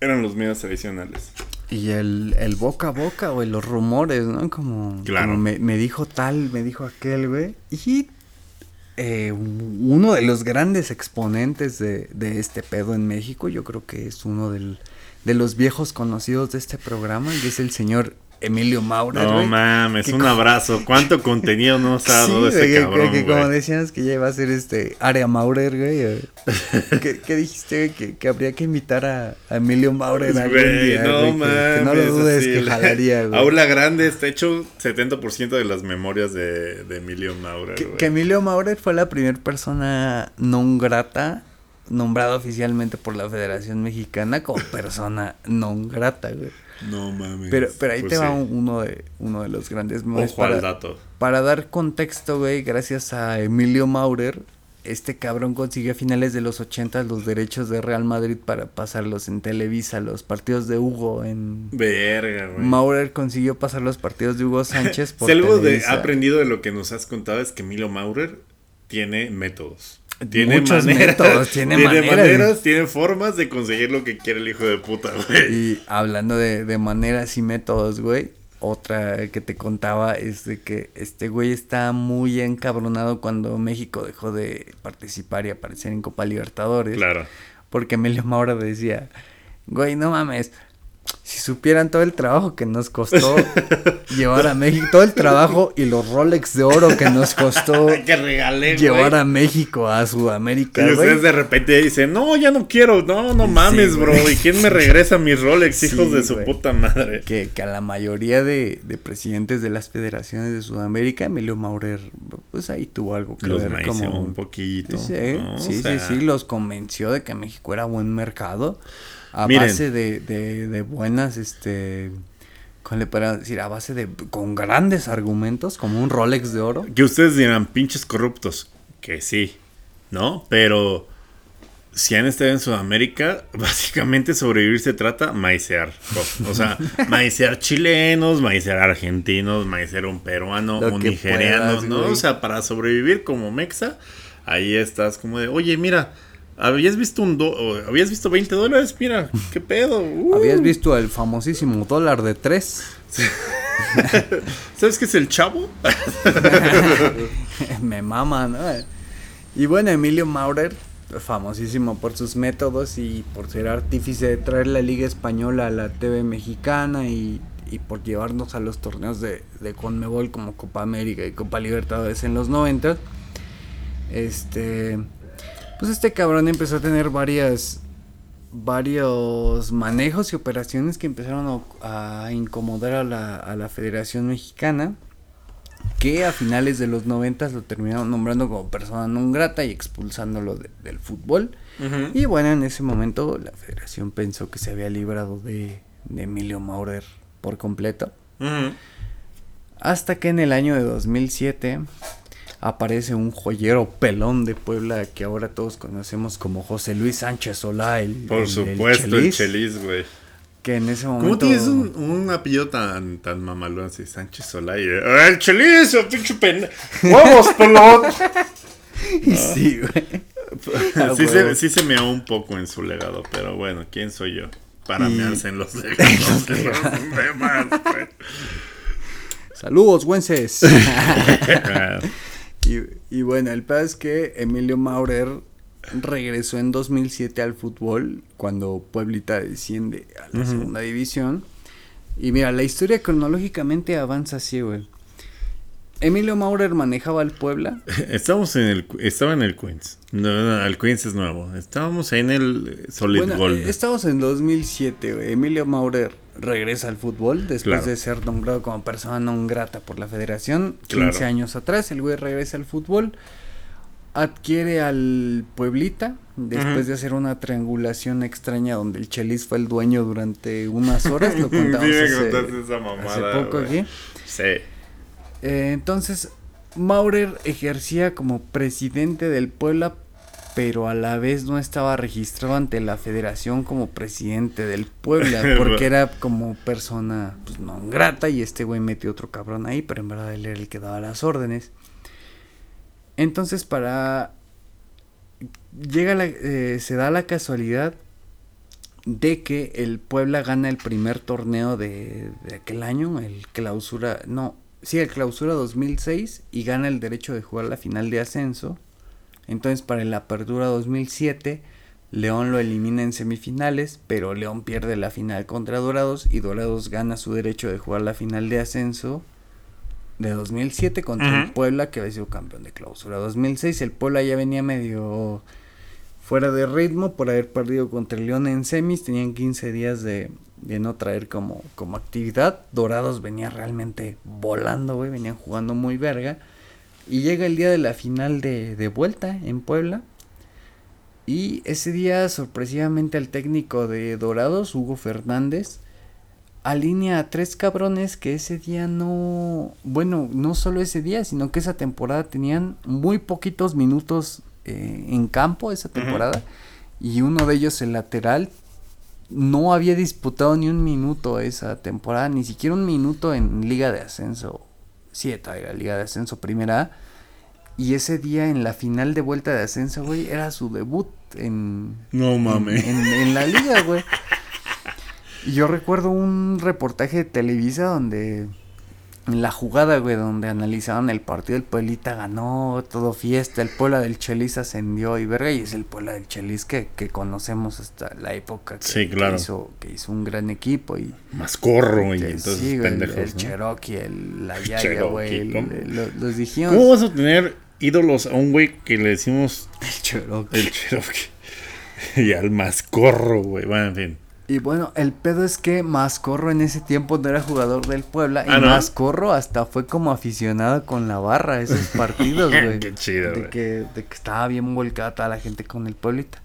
eran los medios tradicionales. Y el, el boca a boca, güey, los rumores, ¿no? Como, Claro. como me, me dijo tal, me dijo aquel, güey. Y eh, uno de los grandes exponentes de, de este pedo en México, yo creo que es uno del, de los viejos conocidos de este programa, y es el señor Emilio Maura, No mames, Que un abrazo. ¿Cuánto contenido nos ha Sí, dado ese que- que, cabrón, que como güey? decías que ya iba a ser este área Maurer, güey. eh. ¿Qué, qué dijiste? Que, que habría que invitar a, a Emilio Maurer algún día, no que- mames. que, no lo dudes así, que la- jalaría, güey. Aula Grande está hecho 70% de las memorias de, de Emilio Que, güey. que Emilio Maurer fue la primera persona non grata nombrada oficialmente por la Federación Mexicana como persona non grata, güey. No mames. Pero, pero ahí Pues te va sí. uno de, uno de los grandes memes Ojo al para, dato. para dar contexto, güey, gracias a Emilio Maurer, este cabrón consiguió a finales de los 80 los derechos de Real Madrid para pasarlos en Televisa, los partidos de Hugo en... Verga, güey. Maurer consiguió pasar los partidos de Hugo Sánchez por Si algo ha aprendido de lo que nos has contado es que Emilio Maurer tiene métodos. Tiene Muchos maneras, métodos, tiene tiene maneras. maneras, tiene formas de conseguir lo que quiere el hijo de puta, güey. Y hablando de, de maneras y métodos, güey, otra que te contaba es de que este güey está muy encabronado cuando México dejó de participar y aparecer en Copa Libertadores. Claro. Porque Emilio Maura decía, güey, no mames, si supieran todo el trabajo que nos costó llevar a México, todo el trabajo y los Rolex de oro que nos costó que regalé, llevar a México a Sudamérica, Y ustedes de repente dicen, no, ya no quiero, no, no Sí, mames, bro. ¿Y quién me regresa mis Rolex, Sí, hijos de su puta madre? Que, que a la mayoría de, de presidentes de las federaciones de Sudamérica, Emilio Maurer, pues ahí tuvo algo que Los ver como... un poquito. Sí, ¿no? O sí, sea, sí, sí, los convenció de que México era buen mercado a Miren. base de, de, de buenas, este, ¿cómo le podría decir? A base de, con grandes argumentos, como un Rolex de oro. Que ustedes dirán, pinches corruptos. Que sí, ¿no? Pero si han estado en Sudamérica, básicamente sobrevivir se trata maicear. O sea, maicear chilenos, maicear argentinos, maicear un peruano, Lo un nigeriano, puedas, ¿no? güey. O sea, para sobrevivir como mexa, ahí estás como de, oye, mira, ¿habías visto un do habías visto 20 dólares? Mira, ¿qué pedo? Uh. ¿Habías visto el famosísimo dólar de tres? ¿Sabes qué es el chavo? Me mama, ¿no? Y bueno, Emilio Maurer, famosísimo por sus métodos y por ser artífice de traer la Liga Española a la TV mexicana y, y por llevarnos a los torneos de, de Conmebol como Copa América y Copa Libertadores en los 90. Este. Pues este cabrón empezó a tener varias. varios manejos y operaciones que empezaron a, a incomodar a la, a la Federación Mexicana que a finales de los 90 lo terminaron nombrando como persona non grata y expulsándolo de- del fútbol. Y bueno, en ese momento la federación pensó que se había librado de, de Emilio Maurer por completo. Hasta que en el año de 2007 aparece un joyero pelón de Puebla que ahora todos conocemos como José Luis Sánchez Solá, el, Por el- supuesto, el Chelis, güey. Que en ese momento... ¿Cómo tienes un, un apellido tan, tan mamalón así? Sánchez Solay. ¡Ah, ¡El Chelis! ¡El pinche pen... ¡Huevos, pelón! sí, güey. Ah, sí, huevo. se, sí se meó un poco en su legado, pero bueno, ¿quién soy yo? Para Y- mearse en los legados de los demás, güey. Saludos, güenses. Y, y bueno, el peor es que Emilio Maurer regresó en 2007 al fútbol cuando Pueblita desciende a la segunda división. Y mira, la historia cronológicamente avanza así, güey. Emilio Maurer manejaba al Puebla. Estábamos en el, estaba en el Queens. No, no, el Queens es nuevo. Estábamos en el Solid Bueno, Gold. eh, estamos en 2007, güey. Emilio Maurer regresa al fútbol después Claro. de ser nombrado como persona non grata por la federación. 15 Claro. años atrás, el güey regresa al fútbol. Adquiere al Pueblita después de hacer una triangulación extraña donde el Chelis fue el dueño durante unas horas. Lo contamos hace, contaste esa mamada, hace poco aquí. Sí. Eh, entonces, Maurer ejercía como presidente del Puebla, pero a la vez no estaba registrado ante la federación como presidente del Puebla, porque era como persona pues, no grata y este güey metió otro cabrón ahí, pero en verdad él era el que daba las órdenes. Entonces, para... Llega la, eh, se da la casualidad de que el Puebla gana el primer torneo de, de aquel año, el clausura, no, sí, el clausura 2006 y gana el derecho de jugar la final de ascenso. Entonces para el apertura 2007, León lo elimina en semifinales, pero León pierde la final contra Dorados y Dorados gana su derecho de jugar la final de ascenso de 2007 contra el. Puebla que había sido campeón de clausura 2006. El Puebla ya venía medio fuera de ritmo por haber perdido contra el León en semis. Tenían 15 días de, de no traer como, como actividad. Dorados venía realmente volando, güey. Venían jugando muy verga. Y llega el día de la final de, de vuelta en Puebla. Y ese día, sorpresivamente, el técnico de Dorados, Hugo Fernández, alinea a tres cabrones que ese día no. Bueno, no solo ese día, sino que esa temporada tenían muy poquitos minutos eh, en campo, esa temporada. Y uno de ellos, el lateral, no había disputado ni un minuto esa temporada, ni siquiera un minuto en Liga de Ascenso. Siete era Liga de Ascenso Primera A. Y ese día en la final de vuelta de ascenso, güey, era su debut en, No en, mames. en- en la liga, güey. Y yo recuerdo un reportaje de Televisa donde en la jugada, güey, donde analizaban el partido, el Pueblita ganó, todo fiesta, el Puebla del Chelis ascendió y verga, y es el Puebla del Chelis que, que conocemos hasta la época que, Sí, claro. que hizo, que hizo un gran equipo y Más corro y que entonces sí, güey, el, pendejos. el ¿no? Cherokee, el, la Yaya, Cherokee, güey, el- el- lo- los dijimos. ¿Cómo vas a tener ídolos a un güey que le decimos El Cherokee. el Cherokee? y al más corro, güey. Bueno, en fin. Y bueno, el pedo es que Mascorro en ese tiempo no era jugador del Puebla. y Ah, ¿no? Mascorro hasta fue como aficionado con la barra a esos partidos, güey. Qué chido, de que, de que estaba bien volcada toda la gente con el Pueblita.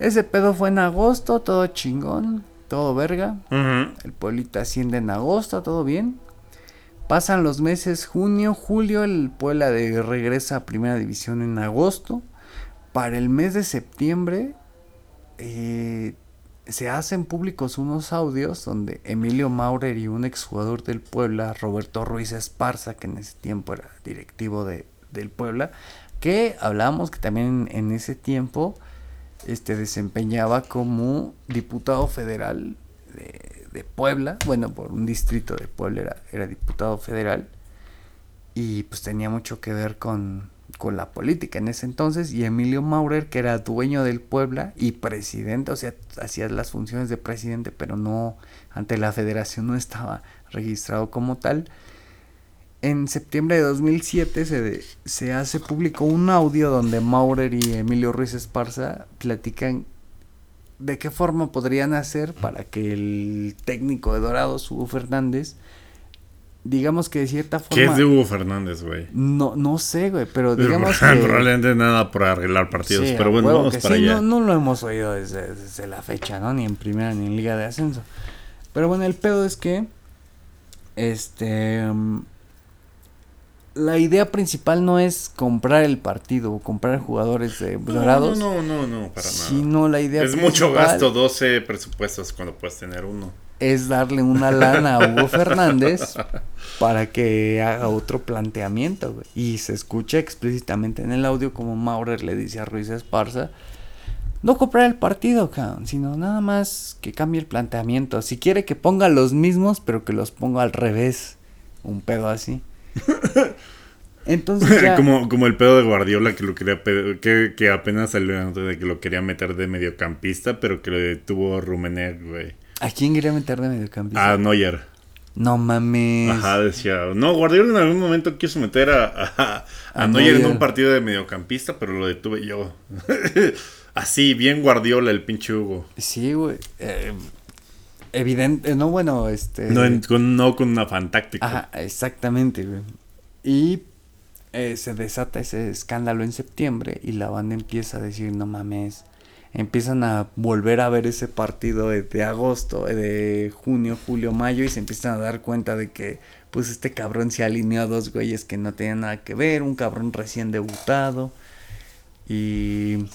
Ese pedo fue en agosto, todo chingón, todo verga. El Pueblita asciende en agosto, todo bien. Pasan los meses junio, julio, el Puebla de regresa a Primera División en agosto. Para el mes de septiembre eh, se hacen públicos unos audios donde Emilio Maurer y un exjugador del Puebla, Roberto Ruiz Esparza, que en ese tiempo era directivo de, del Puebla, que hablábamos que también en ese tiempo este desempeñaba como diputado federal de, de Puebla, bueno, por un distrito de Puebla era diputado federal. Y pues tenía mucho que ver con, con la política en ese entonces y Emilio Maurer que era dueño del Puebla y presidente, o sea, hacía las funciones de presidente, pero no ante la federación no estaba registrado como tal. En septiembre de 2007 se, se hace público un audio donde Maurer y Emilio Ruiz Esparza platican de qué forma podrían hacer para que el técnico de Dorados, Hugo Fernández, digamos que de cierta forma... ¿Qué es de Hugo Fernández, güey? No, no sé, güey, pero digamos que... Probablemente nada por arreglar partidos, Sí, pero bueno, huevo vamos para sí, allá. No, no lo hemos oído desde, desde la fecha, ¿no? Ni en primera ni en liga de ascenso. Pero bueno, el pedo es que... Este... mm, La idea principal no es comprar el partido o comprar jugadores de No, dorados. No, no, no, no, para nada. Sino la idea Es mucho gasto, 12 presupuestos cuando puedes tener uno. Es darle una lana a Hugo Fernández para que haga otro planteamiento, güey. Y se escucha explícitamente en el audio como Maurer le dice a Ruiz Esparza, no comprar el partido, cabrón, sino nada más que cambie el planteamiento. Si quiere que ponga los mismos, pero que los ponga al revés. Un pedo así. Entonces ya... como, como el pedo de Guardiola que lo quería que, que apenas salió de que lo quería meter de mediocampista, pero que lo detuvo Rumener, güey. ¿A quién quería meter de mediocampista? A Neuer. No mames. Ajá, decía. No, Guardiola en algún momento quiso meter a, a, a A Neuer en un partido de mediocampista, pero lo detuve yo. Así, bien Guardiola, el pinche Hugo. Sí, güey. Eh, evidente, no, bueno, este... No, en- con, no con una fantáctica. Ajá, exactamente, güey. Y eh, se desata ese escándalo en septiembre y la banda empieza a decir, no mames. Empiezan a volver a ver ese partido de, agosto, eh, de junio, julio, mayo y se empiezan a dar cuenta de que pues este cabrón se alineó a dos güeyes que no tenían nada que ver, un cabrón recién debutado. Y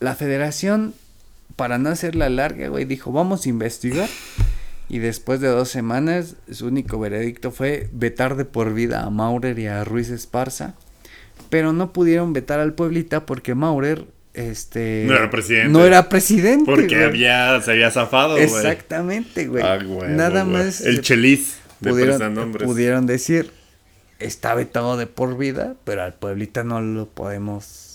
la federación, para no hacerla larga, güey, dijo, vamos a investigar. Y después de dos semanas, su único veredicto fue vetar de por vida a Maurer y a Ruiz Esparza. Pero no pudieron vetar al Pueblita porque Maurer, este... No era presidente. No era presidente, Porque güey. había, se había zafado, güey. Exactamente, güey. Ah, güey, Nada güey. más El se Chelis de pudieron, prestanombres. pudieron decir, está vetado de por vida, pero al Pueblita no lo podemos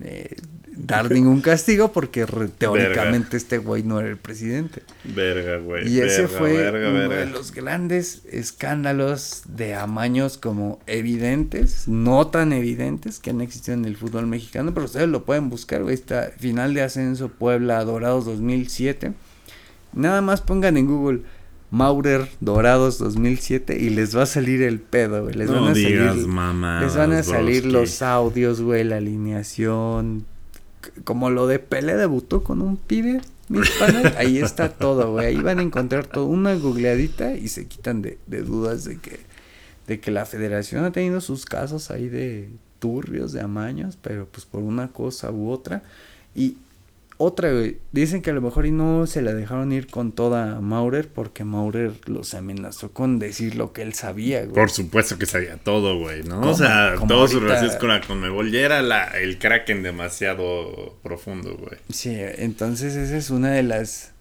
eh, dar ningún castigo porque re- teóricamente este güey no era el presidente. Verga, güey. Y ese verga, fue verga, uno de los grandes escándalos de amaños como evidentes, no tan evidentes que han existido en el fútbol mexicano, pero ustedes lo pueden buscar, güey, está final de ascenso Puebla Dorados 2007. Nada más pongan en Google Maurer Dorados 2007 y les va a salir el pedo, güey. Les No van a digas salir mamadas, les van a salir broski. los audios, güey, la alineación, como lo de Pelé debutó con un pibe, mis panas, ahí está todo, güey, ahí van a encontrar todo, una googleadita y se quitan de, de dudas de que, de que la federación ha tenido sus casos ahí de turbios, de amaños, pero pues por una cosa u otra, y otra, güey, dicen que a lo mejor y no se la dejaron ir con toda a Maurer porque Maurer los amenazó con decir lo que él sabía, güey. Por supuesto que sabía todo, güey, ¿no? O sea, todos sus relaciones con la Conmebol ya era la, el Kraken demasiado profundo, güey. Sí, entonces esa es una de las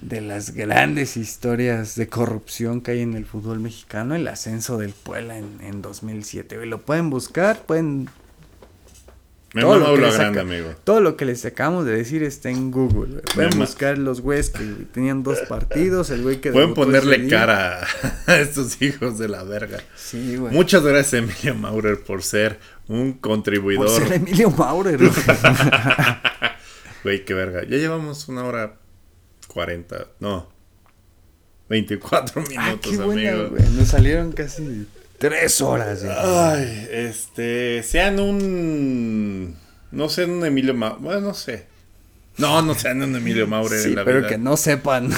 de las grandes historias de corrupción que hay en el fútbol mexicano, el ascenso del Puebla en, en 2007. güey. Lo pueden buscar, pueden... Me todo que lo les grande, amigo. Todo lo que les acabamos de decir está en Google. güey. Pueden buscar los güeyes que tenían dos partidos, el güey que... Pueden ponerle cara a estos hijos de la verga. Sí, güey. Muchas gracias, Emilio Maurer, por ser un Por contribuidor. ser Emilio Maurer. güey. Güey, qué verga. Ya llevamos una hora 40, no. 24 minutos, ah, qué buena, amigo. güey. Nos salieron casi tres horas. güey. Ay, este, sean un no sean un Emilio Maurer, bueno, no sé. No, no sean un Emilio Maurer Sí, en la pero vida. que no sepan.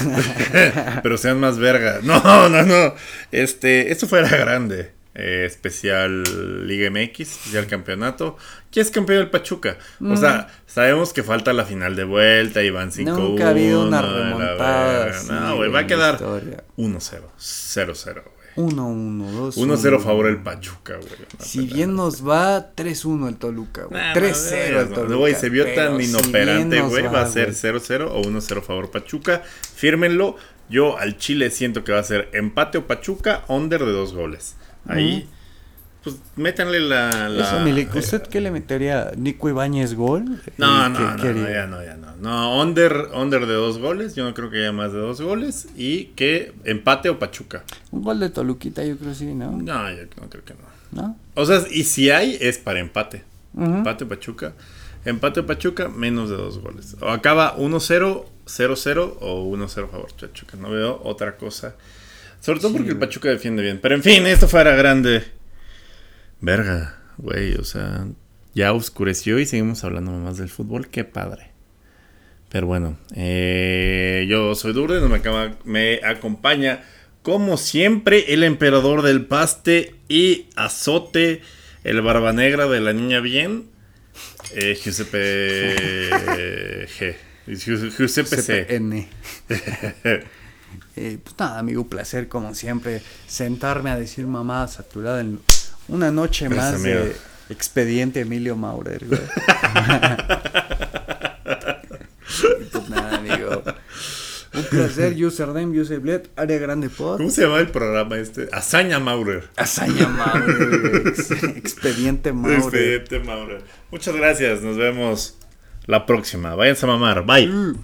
pero sean más verga. No, no, no. Este, esto fuera grande. Eh, especial Liga MX, especial campeonato. ¿Quién es campeón del Pachuca? O sea, sabemos que falta la final de vuelta y van 5-1. Nunca ha habido una la remontada. No, güey, va a la quedar historia. 1-0. 0-0, güey. 1-1, 2 1-0 a favor del Pachuca, güey. Si bien nos va, 3-1 el Toluca, güey. Nah, 3-0 el Toluca. Güey, se vio tan si inoperante, nos güey. Va a ser güey. 0-0 o 1-0 favor Pachuca. Fírmenlo. Yo al Chile siento que va a ser empate o Pachuca, under de dos goles. Ahí, pues métanle la. la Eso, Milik, ¿usted qué le metería? ¿Nico Ibáñez gol? no, ¿Y no, no, ya no, ya no. No, under, under de dos goles. Yo no creo que haya más de dos goles. Y que empate o Pachuca. Un gol de Toluquita, yo creo sí, ¿no? No, yo no creo que no. ¿No? O sea, y si hay, es para empate. Ujú. Empate Pachuca. Empate Pachuca, menos de dos goles. O acaba 1-0, 0-0 o 1-0 favor Pachuca. No veo otra cosa. Sobre todo Sí, porque el. Pachuca defiende bien. Pero en fin, esto fuera grande. Verga, güey. O sea, ya oscureció y seguimos hablando más del fútbol. Qué padre. Pero bueno, eh, yo soy Durden, me, me acompaña como siempre el emperador del paste y azote, el barba negra de la niña bien, eh, Giuseppe G. Giuseppe C. CPN. Eh, pues nada, amigo, placer como siempre sentarme a decir mamá saturada en una noche Gracias, más amigo. de expediente Emilio Maurer, güey. Y pues nada, amigo. Un placer, username, username, área grande pod. ¿Cómo se llama el programa este? Hazaña Maurer. Hazaña Maurer. Ex- expediente Maurer. Expediente Maurer. Muchas gracias, nos vemos la próxima. Váyanse a mamar, bye. Mm.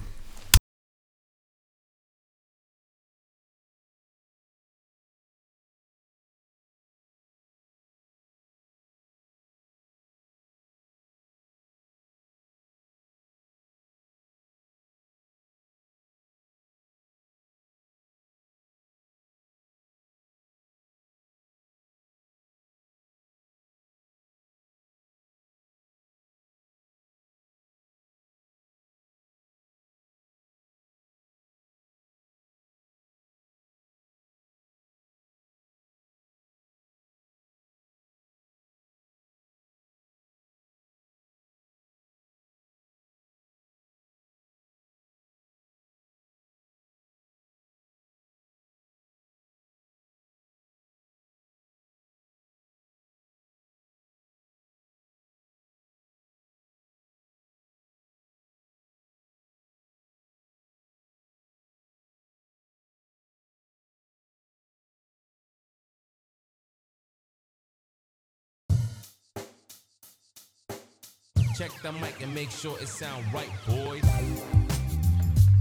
Check the mic and make sure it sound right, boys.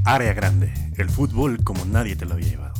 Área grande. El fútbol como nadie te lo había llevado.